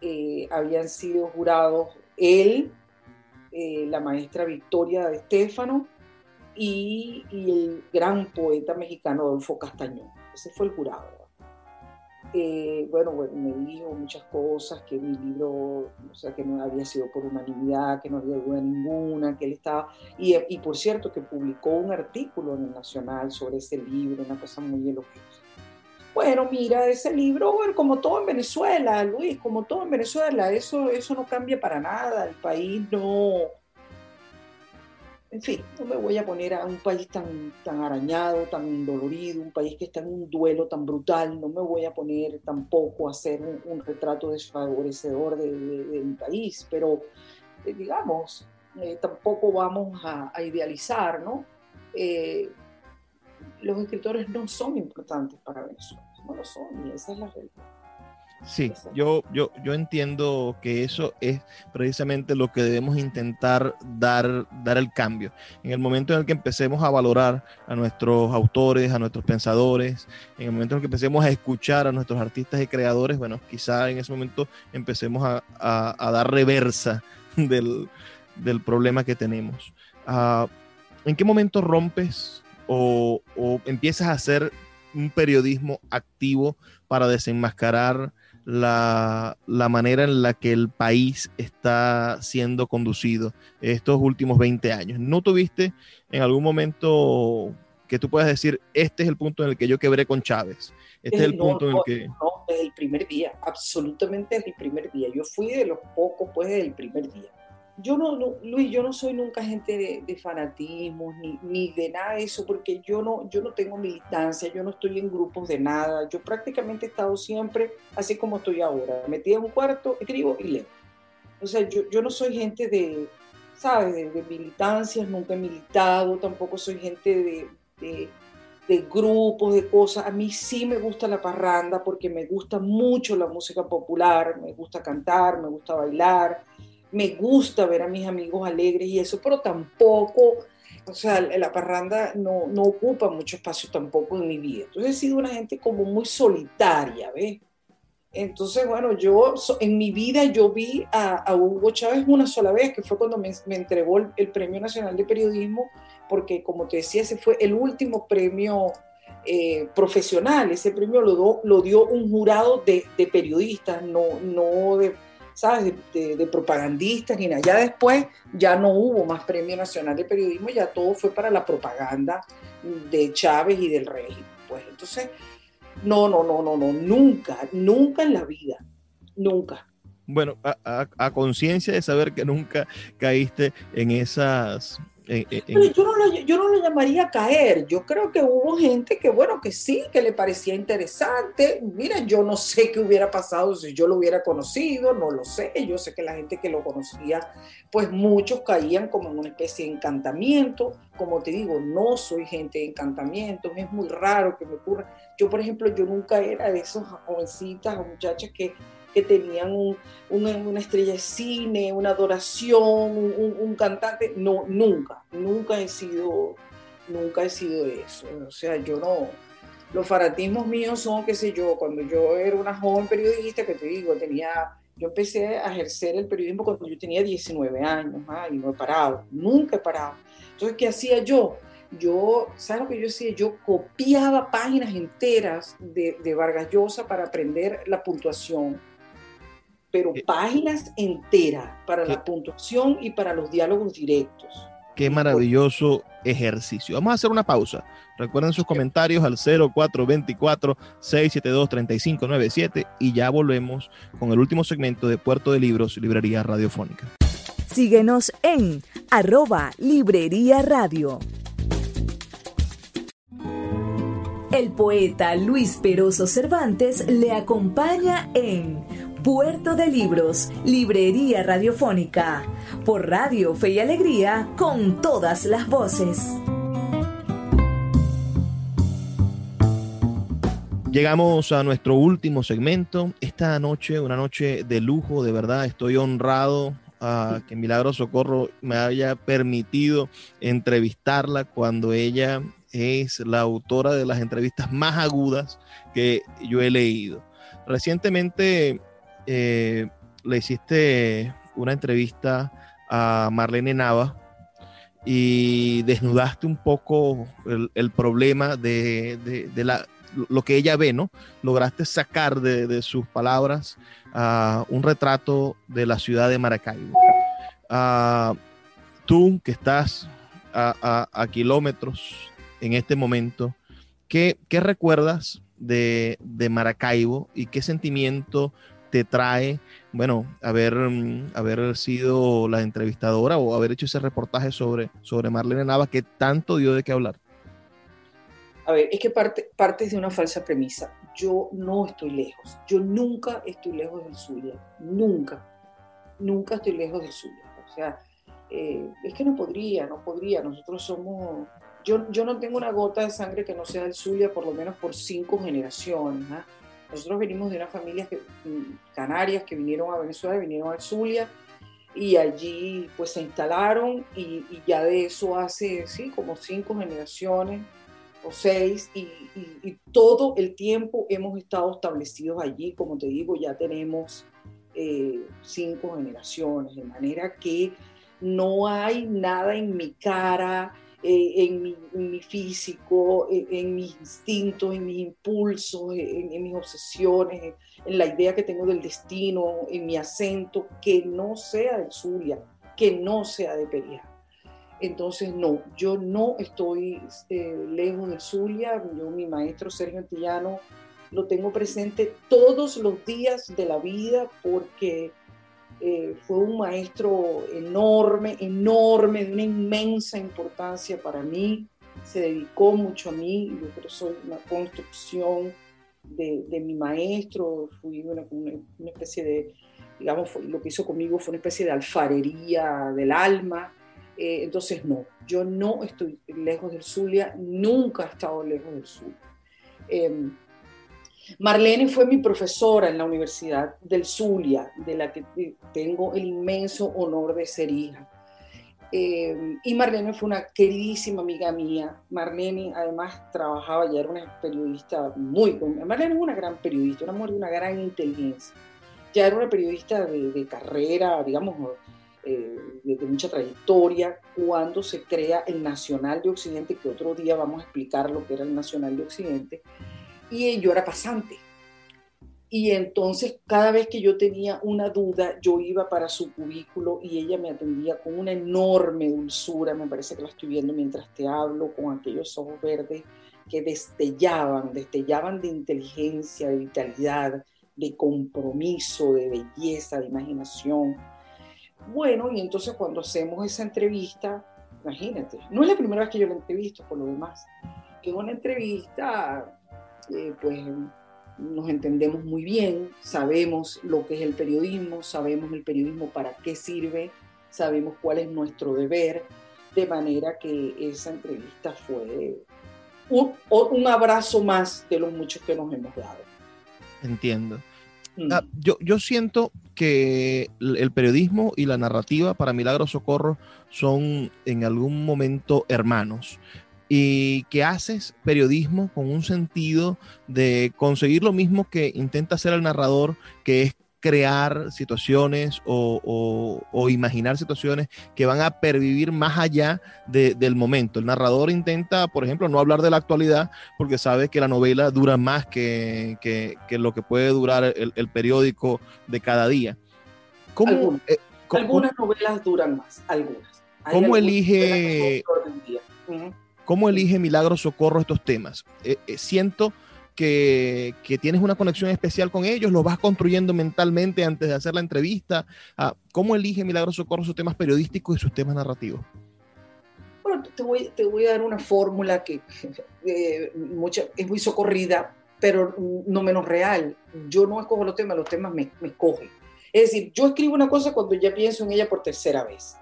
eh, habían sido jurados él, eh, la maestra Victoria de Estéfano y, y, el gran poeta mexicano Adolfo Castañón. Ese fue el jurado bueno, me dijo muchas cosas, que mi libro, o sea, que no había sido por unanimidad, que no había duda ninguna, que él estaba, y, y por cierto, que publicó un artículo en el Nacional sobre ese libro, una cosa muy elogiosa. Bueno, mira, ese libro, bueno, como todo en Venezuela, Luis, como todo en Venezuela, eso, eso no cambia para nada, el país no, en fin, no me voy a poner a un país tan, tan arañado, tan dolorido, un país que está en un duelo tan brutal, no me voy a poner tampoco a hacer un, retrato desfavorecedor de, mi país, pero eh, digamos, eh, tampoco vamos a, idealizar, ¿no? Eh, los escritores no son importantes para Venezuela, no lo son, y esa es la realidad. Sí, yo, yo, yo entiendo que eso es precisamente lo que debemos intentar dar, dar el cambio. En el momento en el que empecemos a valorar a nuestros autores, a nuestros pensadores, en el momento en el que empecemos a escuchar a nuestros artistas y creadores, bueno, quizá en ese momento empecemos a, dar reversa del, problema que tenemos. Ah, ¿En qué momento rompes o, o empiezas a hacer un periodismo activo para desenmascarar la, manera en la que el país está siendo conducido estos últimos 20 años. ¿No tuviste en algún momento que tú puedas decir, este es el punto en el que yo quebré con Chávez? Este es el punto en el que... No, desde el primer día, absolutamente desde el primer día. Yo fui de los pocos, pues, desde el primer día yo no, Luis, yo no soy nunca gente de, de fanatismo ni, ni, de nada de eso, porque yo no, yo no tengo militancia, yo no estoy en grupos de nada. Yo prácticamente he estado siempre así como estoy ahora, metida en un cuarto, escribo y leo. O sea, yo, yo no soy gente de, ¿sabes?, de, militancias, nunca he militado, tampoco soy gente de, de, de grupos, de cosas. A mí sí me gusta la parranda porque me gusta mucho la música popular, me gusta cantar, me gusta bailar me gusta ver a mis amigos alegres y eso, pero tampoco, o sea, la parranda no, no ocupa mucho espacio tampoco en mi vida. Entonces he sido una gente como muy solitaria, ¿ves? Entonces, bueno, yo en mi vida yo vi a, Hugo Chávez una sola vez, que fue cuando me, entregó el, Premio Nacional de Periodismo, porque como te decía, ese fue el último premio eh, profesional. Ese premio lo, lo dio un jurado de, periodistas, no, no de, ¿sabes? De, propagandistas ni nada. Ya después ya no hubo más Premio Nacional de Periodismo, ya todo fue para la propaganda de Chávez y del régimen. Pues entonces no, no, no, no, no, nunca, nunca en la vida, nunca. Bueno, a, conciencia de saber que nunca caíste en esas yo, no lo, yo no lo llamaría caer. Yo creo que hubo gente que, bueno, que sí, que le parecía interesante. Mira, yo no sé qué hubiera pasado si yo lo hubiera conocido, no lo sé. Yo sé que la gente que lo conocía, pues muchos caían como en una especie de encantamiento. Como te digo, no soy gente de encantamiento, es muy raro que me ocurra. Yo, por ejemplo, yo nunca era de esas jovencitas o muchachas que que tenían una, estrella de cine, una adoración, un, cantante. No, nunca, nunca he sido, nunca he sido eso. O sea, yo no, los fanatismos míos son, qué sé yo, cuando yo era una joven periodista, que te digo, tenía, yo empecé a ejercer el periodismo cuando yo tenía 19 años, ah, y no he parado, nunca he parado. Entonces, ¿qué hacía yo? Yo, ¿sabes lo que yo hacía? Yo copiaba páginas enteras de, de Vargas Llosa para aprender la puntuación pero páginas enteras para la puntuación y para los diálogos directos. Qué maravilloso ejercicio. Vamos a hacer una pausa. Recuerden sus comentarios al 0424-672-3597 y ya volvemos con el último segmento de Puerto de Libros, Librería Radiofónica. Síguenos en arroba Librería Radio. El poeta Luis Peroso Cervantes le acompaña en Puerto de Libros, Librería Radiofónica, por Radio Fe y Alegría, con todas las voces. Llegamos a nuestro último segmento. Esta noche, una noche de lujo, de verdad, estoy honrado a que Milagro Socorro me haya permitido entrevistarla cuando ella es la autora de las entrevistas más agudas que yo he leído. Recientemente eh, le hiciste una entrevista a Marlene Nava y desnudaste un poco el, problema de, la, lo que ella ve, ¿no? Lograste sacar de, sus palabras uh, un retrato de la ciudad de Maracaibo. Uh, tú que estás a, kilómetros en este momento, ¿qué, recuerdas de, Maracaibo y qué sentimiento te trae, bueno, haber, mm, haber sido la entrevistadora o haber hecho ese reportaje sobre, sobre Marlene Nava que tanto dio de qué hablar? A ver, es que parte, parte de una falsa premisa. Yo no estoy lejos. Yo nunca estoy lejos del Zulia. Nunca. Nunca estoy lejos del Zulia. O sea, eh, es que no podría, no podría. Nosotros somos... Yo, yo no tengo una gota de sangre que no sea del Zulia, por lo menos por cinco generaciones. ¿ah? Nosotros venimos de una familia que, mm, canarias que vinieron a Venezuela, vinieron a Zulia y allí pues se instalaron y, ya de eso hace, sí, como cinco generaciones o seis y, todo el tiempo hemos estado establecidos allí, como te digo, ya tenemos eh, cinco generaciones, de manera que no hay nada en mi cara, eh, en, mi, físico, en, mis instintos, en mis impulsos, en, mis obsesiones, en la idea que tengo del destino, en mi acento, que no sea de Zulia, que no sea de Peria. Entonces, no, yo no estoy eh, lejos de Zulia, yo mi maestro Sergio Antillano lo tengo presente todos los días de la vida porque eh, fue un maestro enorme, enorme, de una inmensa importancia para mí. Se dedicó mucho a mí, yo creo que soy una construcción de, mi maestro, fui una, especie de, digamos, lo que hizo conmigo fue una especie de alfarería del alma. Eh, entonces, no, yo no estoy lejos del Zulia, nunca he estado lejos del Zulia. Em, Marlene fue mi profesora en la Universidad del Zulia, de la que tengo el inmenso honor de ser hija. Eh, y Marlene fue una queridísima amiga mía. Marlene además trabajaba, ya era una periodista muy... Marlene es una gran periodista, una mujer de una gran inteligencia. Ya era una periodista de, carrera, digamos, eh, de, mucha trayectoria, cuando se crea el Nacional de Occidente, que otro día vamos a explicar lo que era el Nacional de Occidente. Y yo era pasante. Y entonces cada vez que yo tenía una duda, yo iba para su cubículo y ella me atendía con una enorme dulzura, me parece que la estoy viendo mientras te hablo, con aquellos ojos verdes que destellaban, destellaban de inteligencia, de vitalidad, de compromiso, de belleza, de imaginación. Bueno, y entonces cuando hacemos esa entrevista, imagínate, no es la primera vez que yo la entrevisto, por lo demás, es una entrevista, eh, pues nos entendemos muy bien, sabemos lo que es el periodismo, sabemos el periodismo para qué sirve, sabemos cuál es nuestro deber, de manera que esa entrevista fue un, un abrazo más de los muchos que nos hemos dado. Entiendo. Mm. Ah, yo, yo siento que el periodismo y la narrativa para Milagro Socorro son en algún momento hermanos y que haces periodismo con un sentido de conseguir lo mismo que intenta hacer el narrador, que es crear situaciones o, imaginar situaciones que van a pervivir más allá del momento. El narrador intenta, por ejemplo, no hablar de la actualidad porque sabe que la novela dura más que, lo que puede durar el, periódico de cada día. Eh, algunas, novelas duran más, algunas. ¿Cómo elige... ¿Cómo elige Milagro Socorro estos temas? Eh, eh, siento que, tienes una conexión especial con ellos, los vas construyendo mentalmente antes de hacer la entrevista. Ah, ¿Cómo elige Milagro Socorro sus temas periodísticos y sus temas narrativos? Bueno, te voy, a dar una fórmula que eh, es muy socorrida, pero no menos real. Yo no escojo los temas, los temas me, me escogen. Es decir, yo escribo una cosa cuando ya pienso en ella por tercera vez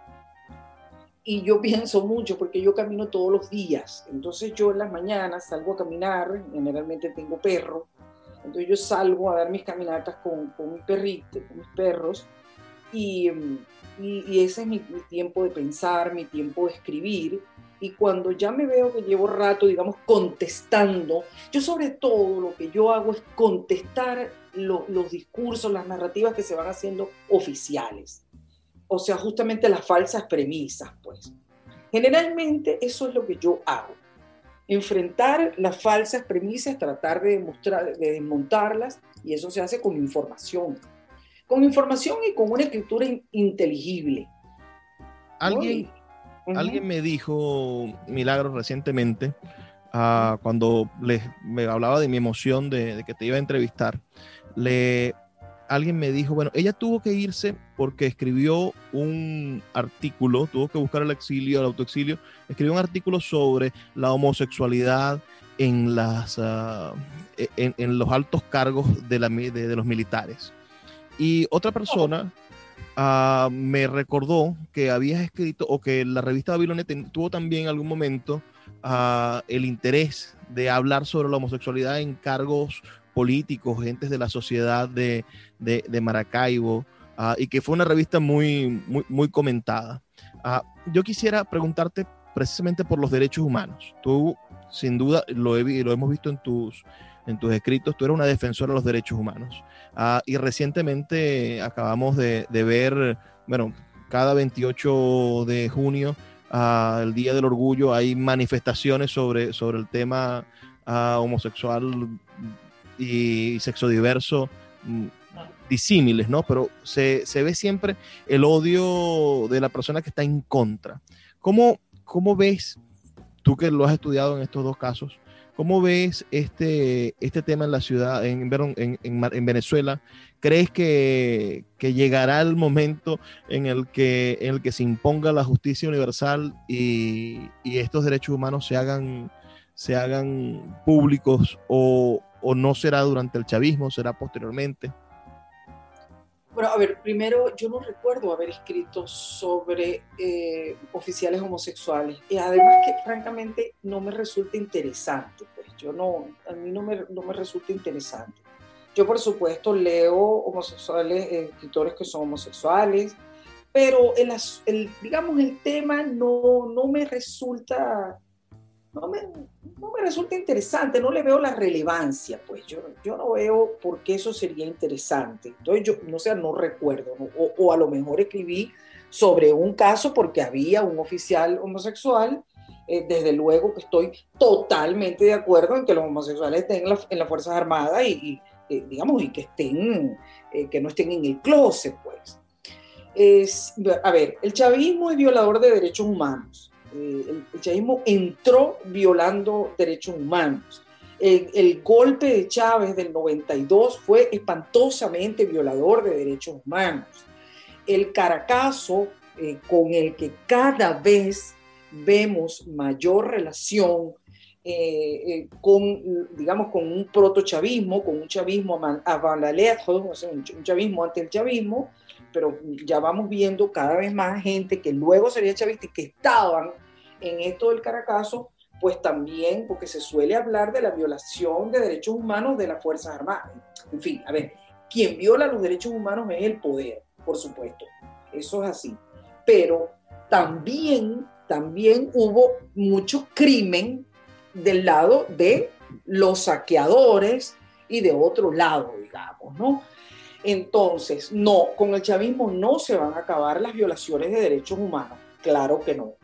y yo pienso mucho porque yo camino todos los días. Entonces yo en las mañanas salgo a caminar, generalmente tengo perro, entonces yo salgo a dar mis caminatas con, con mi perrito, con mis perros, y, y, ese es mi, tiempo de pensar, mi tiempo de escribir. Y cuando ya me veo que llevo rato, digamos, contestando, yo sobre todo lo que yo hago es contestar los discursos, las narrativas que se van haciendo oficiales o sea, justamente las falsas premisas, pues. Generalmente eso es lo que yo hago. Enfrentar las falsas premisas, tratar de, demostrar, de desmontarlas, y eso se hace con información. Con información y con una escritura inteligible. Alguien, alguien me dijo, Milagro, recientemente, ah, cuando les, me hablaba de mi emoción de, de que te iba a entrevistar, le, alguien me dijo, bueno, ella tuvo que irse porque escribió un artículo, tuvo que buscar el exilio, el autoexilio, escribió un artículo sobre la homosexualidad en, las, e, en, los altos cargos de, la, de, los militares. Y otra persona ah, me recordó que habías escrito, o que la revista Babilonia tuvo también en algún momento ah, el interés de hablar sobre la homosexualidad en cargos políticos, gentes de la sociedad de, Maracaibo, ah, y que fue una revista muy, muy, comentada. Ah, yo quisiera preguntarte precisamente por los derechos humanos. Tú, sin duda, lo, lo hemos visto en tus, en tus escritos, tú eres una defensora de los derechos humanos. Ah, y recientemente acabamos de, ver, bueno, cada 28 de junio, el Día del Orgullo, hay manifestaciones sobre, sobre el tema homosexual y sexo diverso mm, disímiles, ¿no? Pero se, ve siempre el odio de la persona que está en contra. ¿Cómo, ¿Cómo, ves, tú que lo has estudiado en estos dos casos, cómo ves este, este tema en la ciudad, en, en, en Venezuela? ¿Crees que, llegará el momento en el que, en el que se imponga la justicia universal y, y estos derechos humanos se hagan, se hagan públicos o, o no será durante el chavismo, será posteriormente? Bueno, a ver, primero yo no recuerdo haber escrito sobre eh, oficiales homosexuales y además que francamente no me resulta interesante, pues yo no, a mí no me, no me resulta interesante. Yo por supuesto leo homosexuales, eh, escritores que son homosexuales, pero el, el, digamos el tema no, no me resulta no me, no me, resulta interesante, no le veo la relevancia, pues yo, yo no veo por qué eso sería interesante. Entonces yo, no sé, no recuerdo, O, o, a lo mejor escribí sobre un caso porque había un oficial homosexual. Eh, desde luego que estoy totalmente de acuerdo en que los homosexuales estén en, en las Fuerzas Armadas y, eh, digamos, y que estén, eh, que no estén en el closet, pues. Es, a ver, el chavismo es violador de derechos humanos eh, el, chavismo entró violando derechos humanos. El, golpe de Chávez del 92 fue espantosamente violador de derechos humanos. El Caracazo, eh, con el que cada vez vemos mayor relación eh, con, digamos, con un protochavismo, con un chavismo avant la un chavismo ante el chavismo, pero ya vamos viendo cada vez más gente que luego sería chavista y que estaban en esto del Caracazo, pues también porque se suele hablar de la violación de derechos humanos de las Fuerzas Armadas. En fin, a ver, quien viola los derechos humanos es el poder, por supuesto. Eso es así. Pero también, también hubo mucho crimen del lado de los saqueadores y de otro lado, digamos, ¿no? Entonces, no, con el chavismo no se van a acabar las violaciones de derechos humanos, claro que no.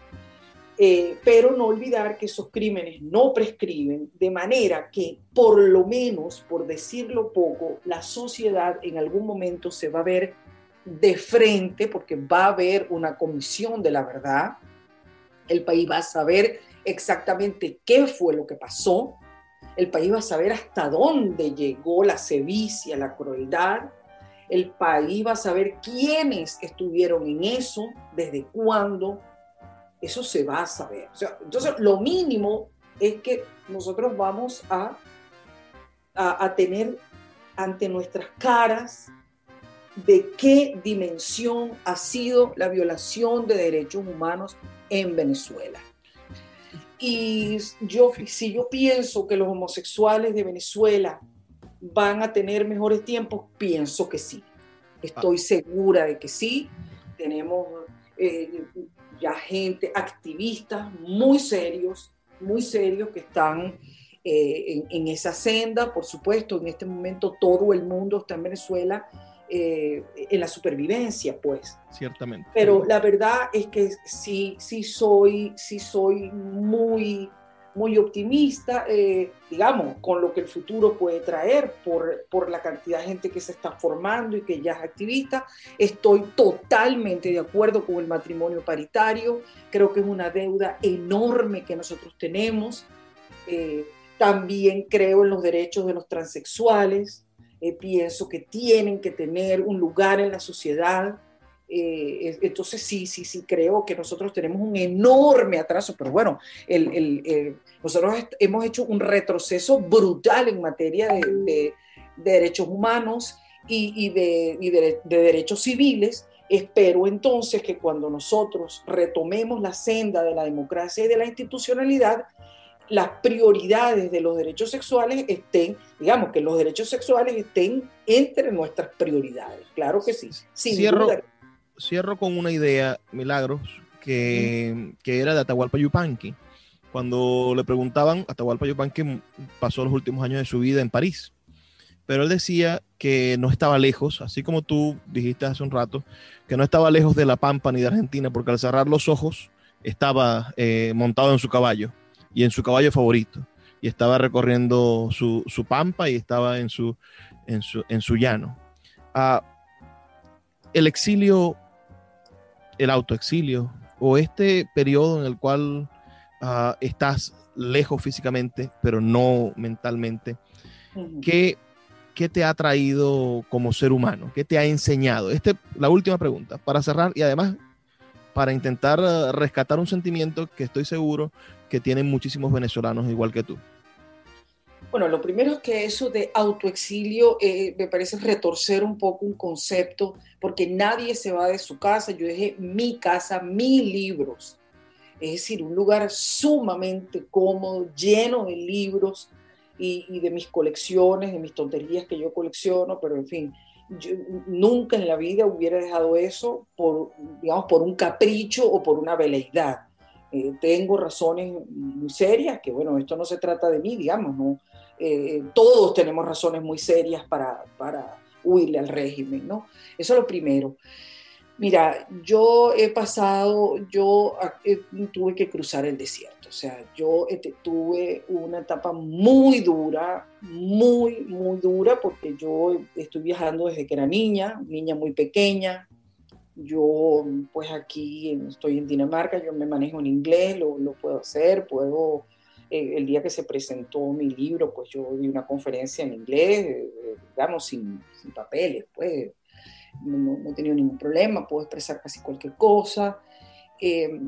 Eh, pero no olvidar que esos crímenes no prescriben, de manera que por lo menos, por decirlo poco, la sociedad en algún momento se va a ver de frente, porque va a haber una comisión de la verdad, el país va a saber exactamente qué fue lo que pasó, el país va a saber hasta dónde llegó la sevicia, la crueldad, el país va a saber quiénes estuvieron en eso, desde cuándo, eso se va a saber. entonces, lo mínimo es que nosotros vamos a, a, tener ante nuestras caras de qué dimensión ha sido la violación de derechos humanos en Venezuela. Y yo, si yo pienso que los homosexuales de Venezuela van a tener mejores tiempos, pienso que sí. Estoy segura de que sí. Tenemos eh, ya gente, activistas muy serios, muy serios que están eh, en, esa senda. Por supuesto, en este momento todo el mundo está en Venezuela eh, en la supervivencia, pues. Ciertamente. Pero la verdad es que sí, sí soy, sí soy muy muy optimista, eh, digamos, con lo que el futuro puede traer por, por la cantidad de gente que se está formando y que ya es activista. Estoy totalmente de acuerdo con el matrimonio paritario, creo que es una deuda enorme que nosotros tenemos. Eh, también creo en los derechos de los transexuales, eh, pienso que tienen que tener un lugar en la sociedad. Eh, entonces sí, sí, sí, creo que nosotros tenemos un enorme atraso, pero bueno, el, nosotros hemos hecho un retroceso brutal en materia de, derechos humanos y, de, derechos civiles. Espero entonces que cuando nosotros retomemos la senda de la democracia y de la institucionalidad, las prioridades de los derechos sexuales estén, digamos, que los derechos sexuales estén entre nuestras prioridades. Claro que sí. Sin Cierro cierro con una idea, Milagros, que, era de Atahualpa Yupanqui. Cuando le preguntaban, Atahualpa Yupanqui pasó los últimos años de su vida en París, pero él decía que no estaba lejos, así como tú dijiste hace un rato, que no estaba lejos de La Pampa ni de Argentina, porque al cerrar los ojos estaba eh, montado en su caballo y en su caballo favorito, y estaba recorriendo su, pampa y estaba en su, en su, en su llano. Ah, el exilio el autoexilio o este periodo en el cual ah, estás lejos físicamente, pero no mentalmente, ¿qué, te ha traído como ser humano? ¿Qué te ha enseñado? Este, la última pregunta, para cerrar y además para intentar ah, rescatar un sentimiento que estoy seguro que tienen muchísimos venezolanos igual que tú. Bueno, lo primero es que eso de autoexilio eh, me parece retorcer un poco un concepto, porque nadie se va de su casa. Yo dejé mi casa, mis libros. Es decir, un lugar sumamente cómodo, lleno de libros y, de mis colecciones, de mis tonterías que yo colecciono, pero en fin, nunca en la vida hubiera dejado eso por, digamos, por un capricho o por una veleidad. Eh, tengo razones muy serias, que bueno, esto no se trata de mí, digamos, ¿no? Eh, todos tenemos razones muy serias para, para huirle al régimen, ¿no? Eso es lo primero. Mira, yo he pasado, yo eh, tuve que cruzar el desierto, o sea, yo este, tuve una etapa muy dura, muy, muy dura, porque yo estoy viajando desde que era niña, niña muy pequeña. Yo, pues aquí estoy en Dinamarca, yo me manejo en inglés, lo, lo puedo hacer, puedo, eh, el día que se presentó mi libro, pues yo di una conferencia en inglés, eh, digamos, sin, papeles, pues no, he tenido ningún problema, puedo expresar casi cualquier cosa, eh,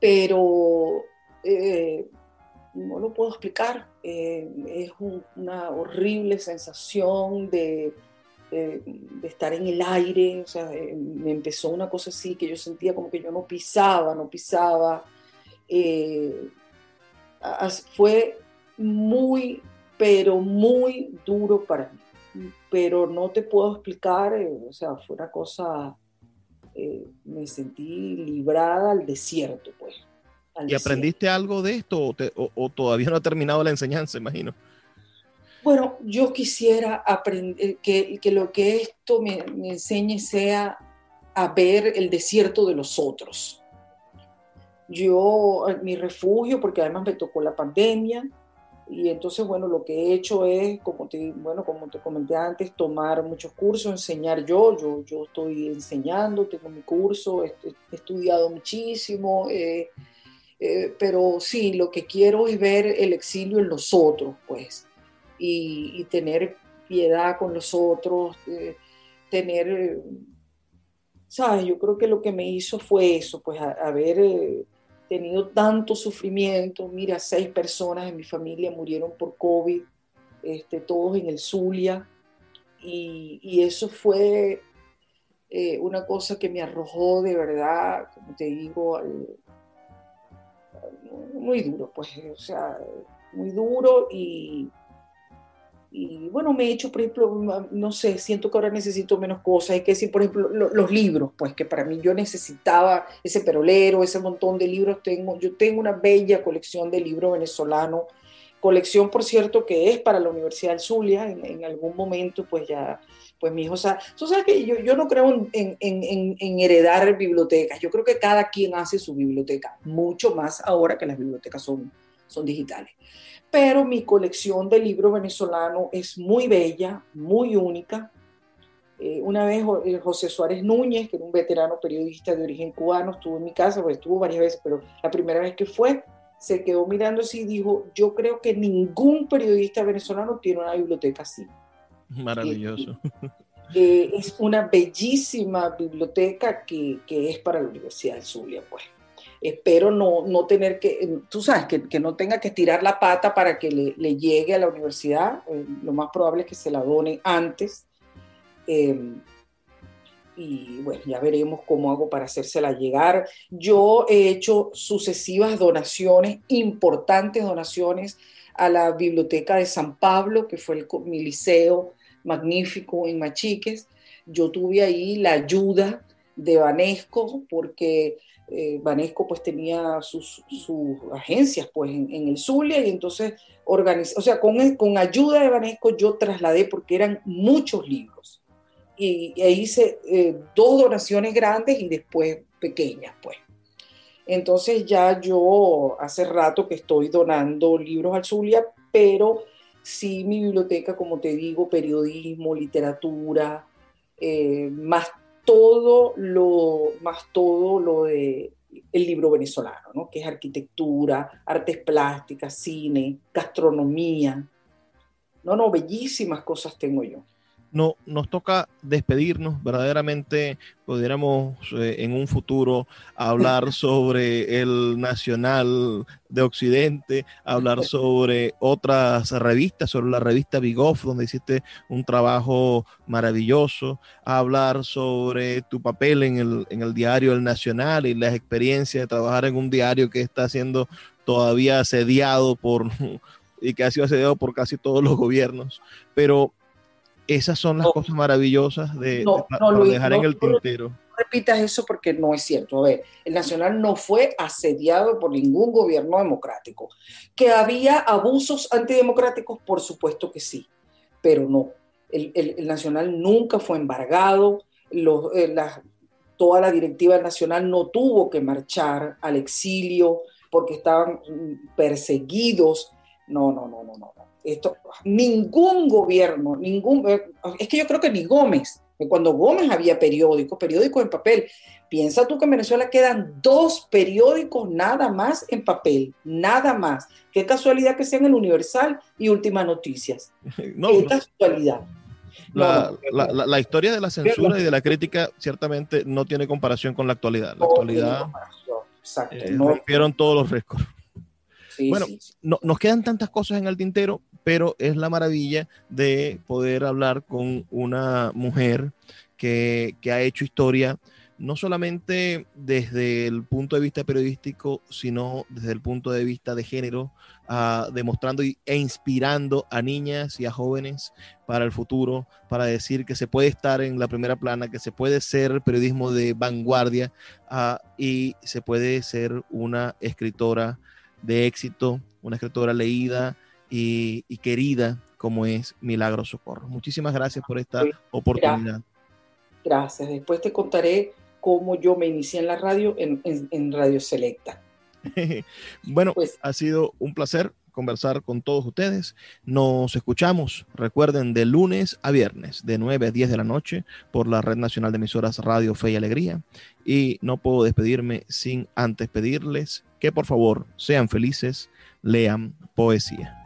pero eh, no lo puedo explicar. Eh, es una horrible sensación de, estar en el aire, o sea, me empezó una cosa así que yo sentía como que yo no pisaba, no pisaba. Fue muy, pero muy duro para mí pero no te puedo explicar, eh, o sea, fue una cosa, eh, me sentí librada al desierto, pues. ¿Y aprendiste algo de esto o, todavía no ha terminado la enseñanza, imagino? Bueno, yo quisiera aprender que, que lo que esto me, me enseñe sea a ver el desierto de los otros. Yo, mi refugio, porque además me tocó la pandemia, y entonces, bueno, lo que he hecho es, como te, bueno, como te comenté antes, tomar muchos cursos, enseñar yo, yo, yo estoy enseñando, tengo mi curso, he, estudiado muchísimo, eh, eh, pero sí, lo que quiero es ver el exilio en los otros, pues, y, tener piedad con los otros, eh, tener, ¿sabes? Yo creo que lo que me hizo fue eso, pues, a, ver tenido tanto sufrimiento. Mira, seis personas en mi familia murieron por COVID, este, todos en el Zulia. Y, eso fue eh, una cosa que me arrojó de verdad, como te digo, muy duro, pues, o sea, muy duro y, y bueno, me he hecho, por ejemplo, no sé, siento que ahora necesito menos cosas. Hay que decir, por ejemplo, los libros, pues que para mí yo necesitaba ese perolero, ese montón de libros. Tengo, yo tengo una bella colección de libros venezolanos, colección, por cierto, que es para la Universidad del Zulia. En, algún momento, pues ya, pues mi hijo, o sea, tú sabes que yo, yo no creo en, en, en heredar bibliotecas. Yo creo que cada quien hace su biblioteca, mucho más ahora que las bibliotecas son, son digitales pero mi colección de libros venezolanos es muy bella, muy única. Eh, una vez eh, José Suárez Núñez, que era un veterano periodista de origen cubano, estuvo en mi casa, pues estuvo varias veces, pero la primera vez que fue, se quedó mirando así y dijo, yo creo que ningún periodista venezolano tiene una biblioteca así. Maravilloso. Eh, es una bellísima biblioteca que, que, es para la Universidad del Zulia, pues espero no, no tener que, tú sabes, que, que, no tenga que estirar la pata para que le, le llegue a la universidad. Eh, lo más probable es que se la done antes. Em, y bueno, ya veremos cómo hago para hacérsela llegar. Yo he hecho sucesivas donaciones, importantes donaciones a la Biblioteca de San Pablo, que fue el, mi liceo magnífico en Machiques. Yo tuve ahí la ayuda de Vanesco, porque eh, Banesco pues tenía sus, agencias pues en, el Zulia y entonces organizó, o sea, con, con ayuda de Banesco yo trasladé porque eran muchos libros y, hice eh, dos donaciones grandes y después pequeñas pues. Entonces ya yo hace rato que estoy donando libros al Zulia, pero sí mi biblioteca, como te digo, periodismo, literatura, eh, más todo lo, más todo lo de el libro venezolano, ¿no? que es arquitectura, artes plásticas, cine, gastronomía. No, no, bellísimas cosas tengo yo no, nos toca despedirnos. Verdaderamente pudiéramos eh, en un futuro hablar sobre el Nacional de Occidente, hablar sobre otras revistas, sobre la revista Big Off, donde hiciste un trabajo maravilloso, hablar sobre tu papel en el, en el diario El Nacional y las experiencias de trabajar en un diario que está siendo todavía asediado por y que ha sido asediado por casi todos los gobiernos. Pero esas son las cosas maravillosas de, dejar en el tintero. No repitas eso porque no es cierto. A ver, el Nacional no fue asediado por ningún gobierno democrático. ¿Que había abusos antidemocráticos? Por supuesto que sí, pero no. El, Nacional nunca fue embargado, eh, toda la directiva nacional no tuvo que marchar al exilio porque estaban perseguidos. No, no, no, no, no. Esto, ningún gobierno, ningún, eh, es que yo creo que ni Gómez, cuando Gómez había periódicos, periódicos en papel, piensa tú que en Venezuela quedan dos periódicos nada más en papel, nada más. Qué casualidad que sean el Universal y Últimas Noticias. No, Qué casualidad. La, la, historia de la censura y de la crítica ciertamente no tiene comparación con la actualidad. La actualidad eh, rompieron todos los récords bueno, No, nos quedan tantas cosas en el tintero, pero es la maravilla de poder hablar con una mujer que, ha hecho historia, no solamente desde el punto de vista periodístico, sino desde el punto de vista de género, uh, demostrando e inspirando a niñas y a jóvenes para el futuro, para decir que se puede estar en la primera plana, que se puede ser periodismo de vanguardia uh, y se puede ser una escritora de éxito, una escritora leída y, querida como es Milagro Socorro. Muchísimas gracias por esta oportunidad. Gracias. Después te contaré cómo yo me inicié en la radio, en, Radio Selecta. bueno, pues, ha sido un placer conversar con todos ustedes. Nos escuchamos, recuerden, de lunes a viernes, de 9 a 10 de la noche, por la Red Nacional de Emisoras Radio Fe y Alegría. Y no puedo despedirme sin antes pedirles que por favor sean felices, lean poesía.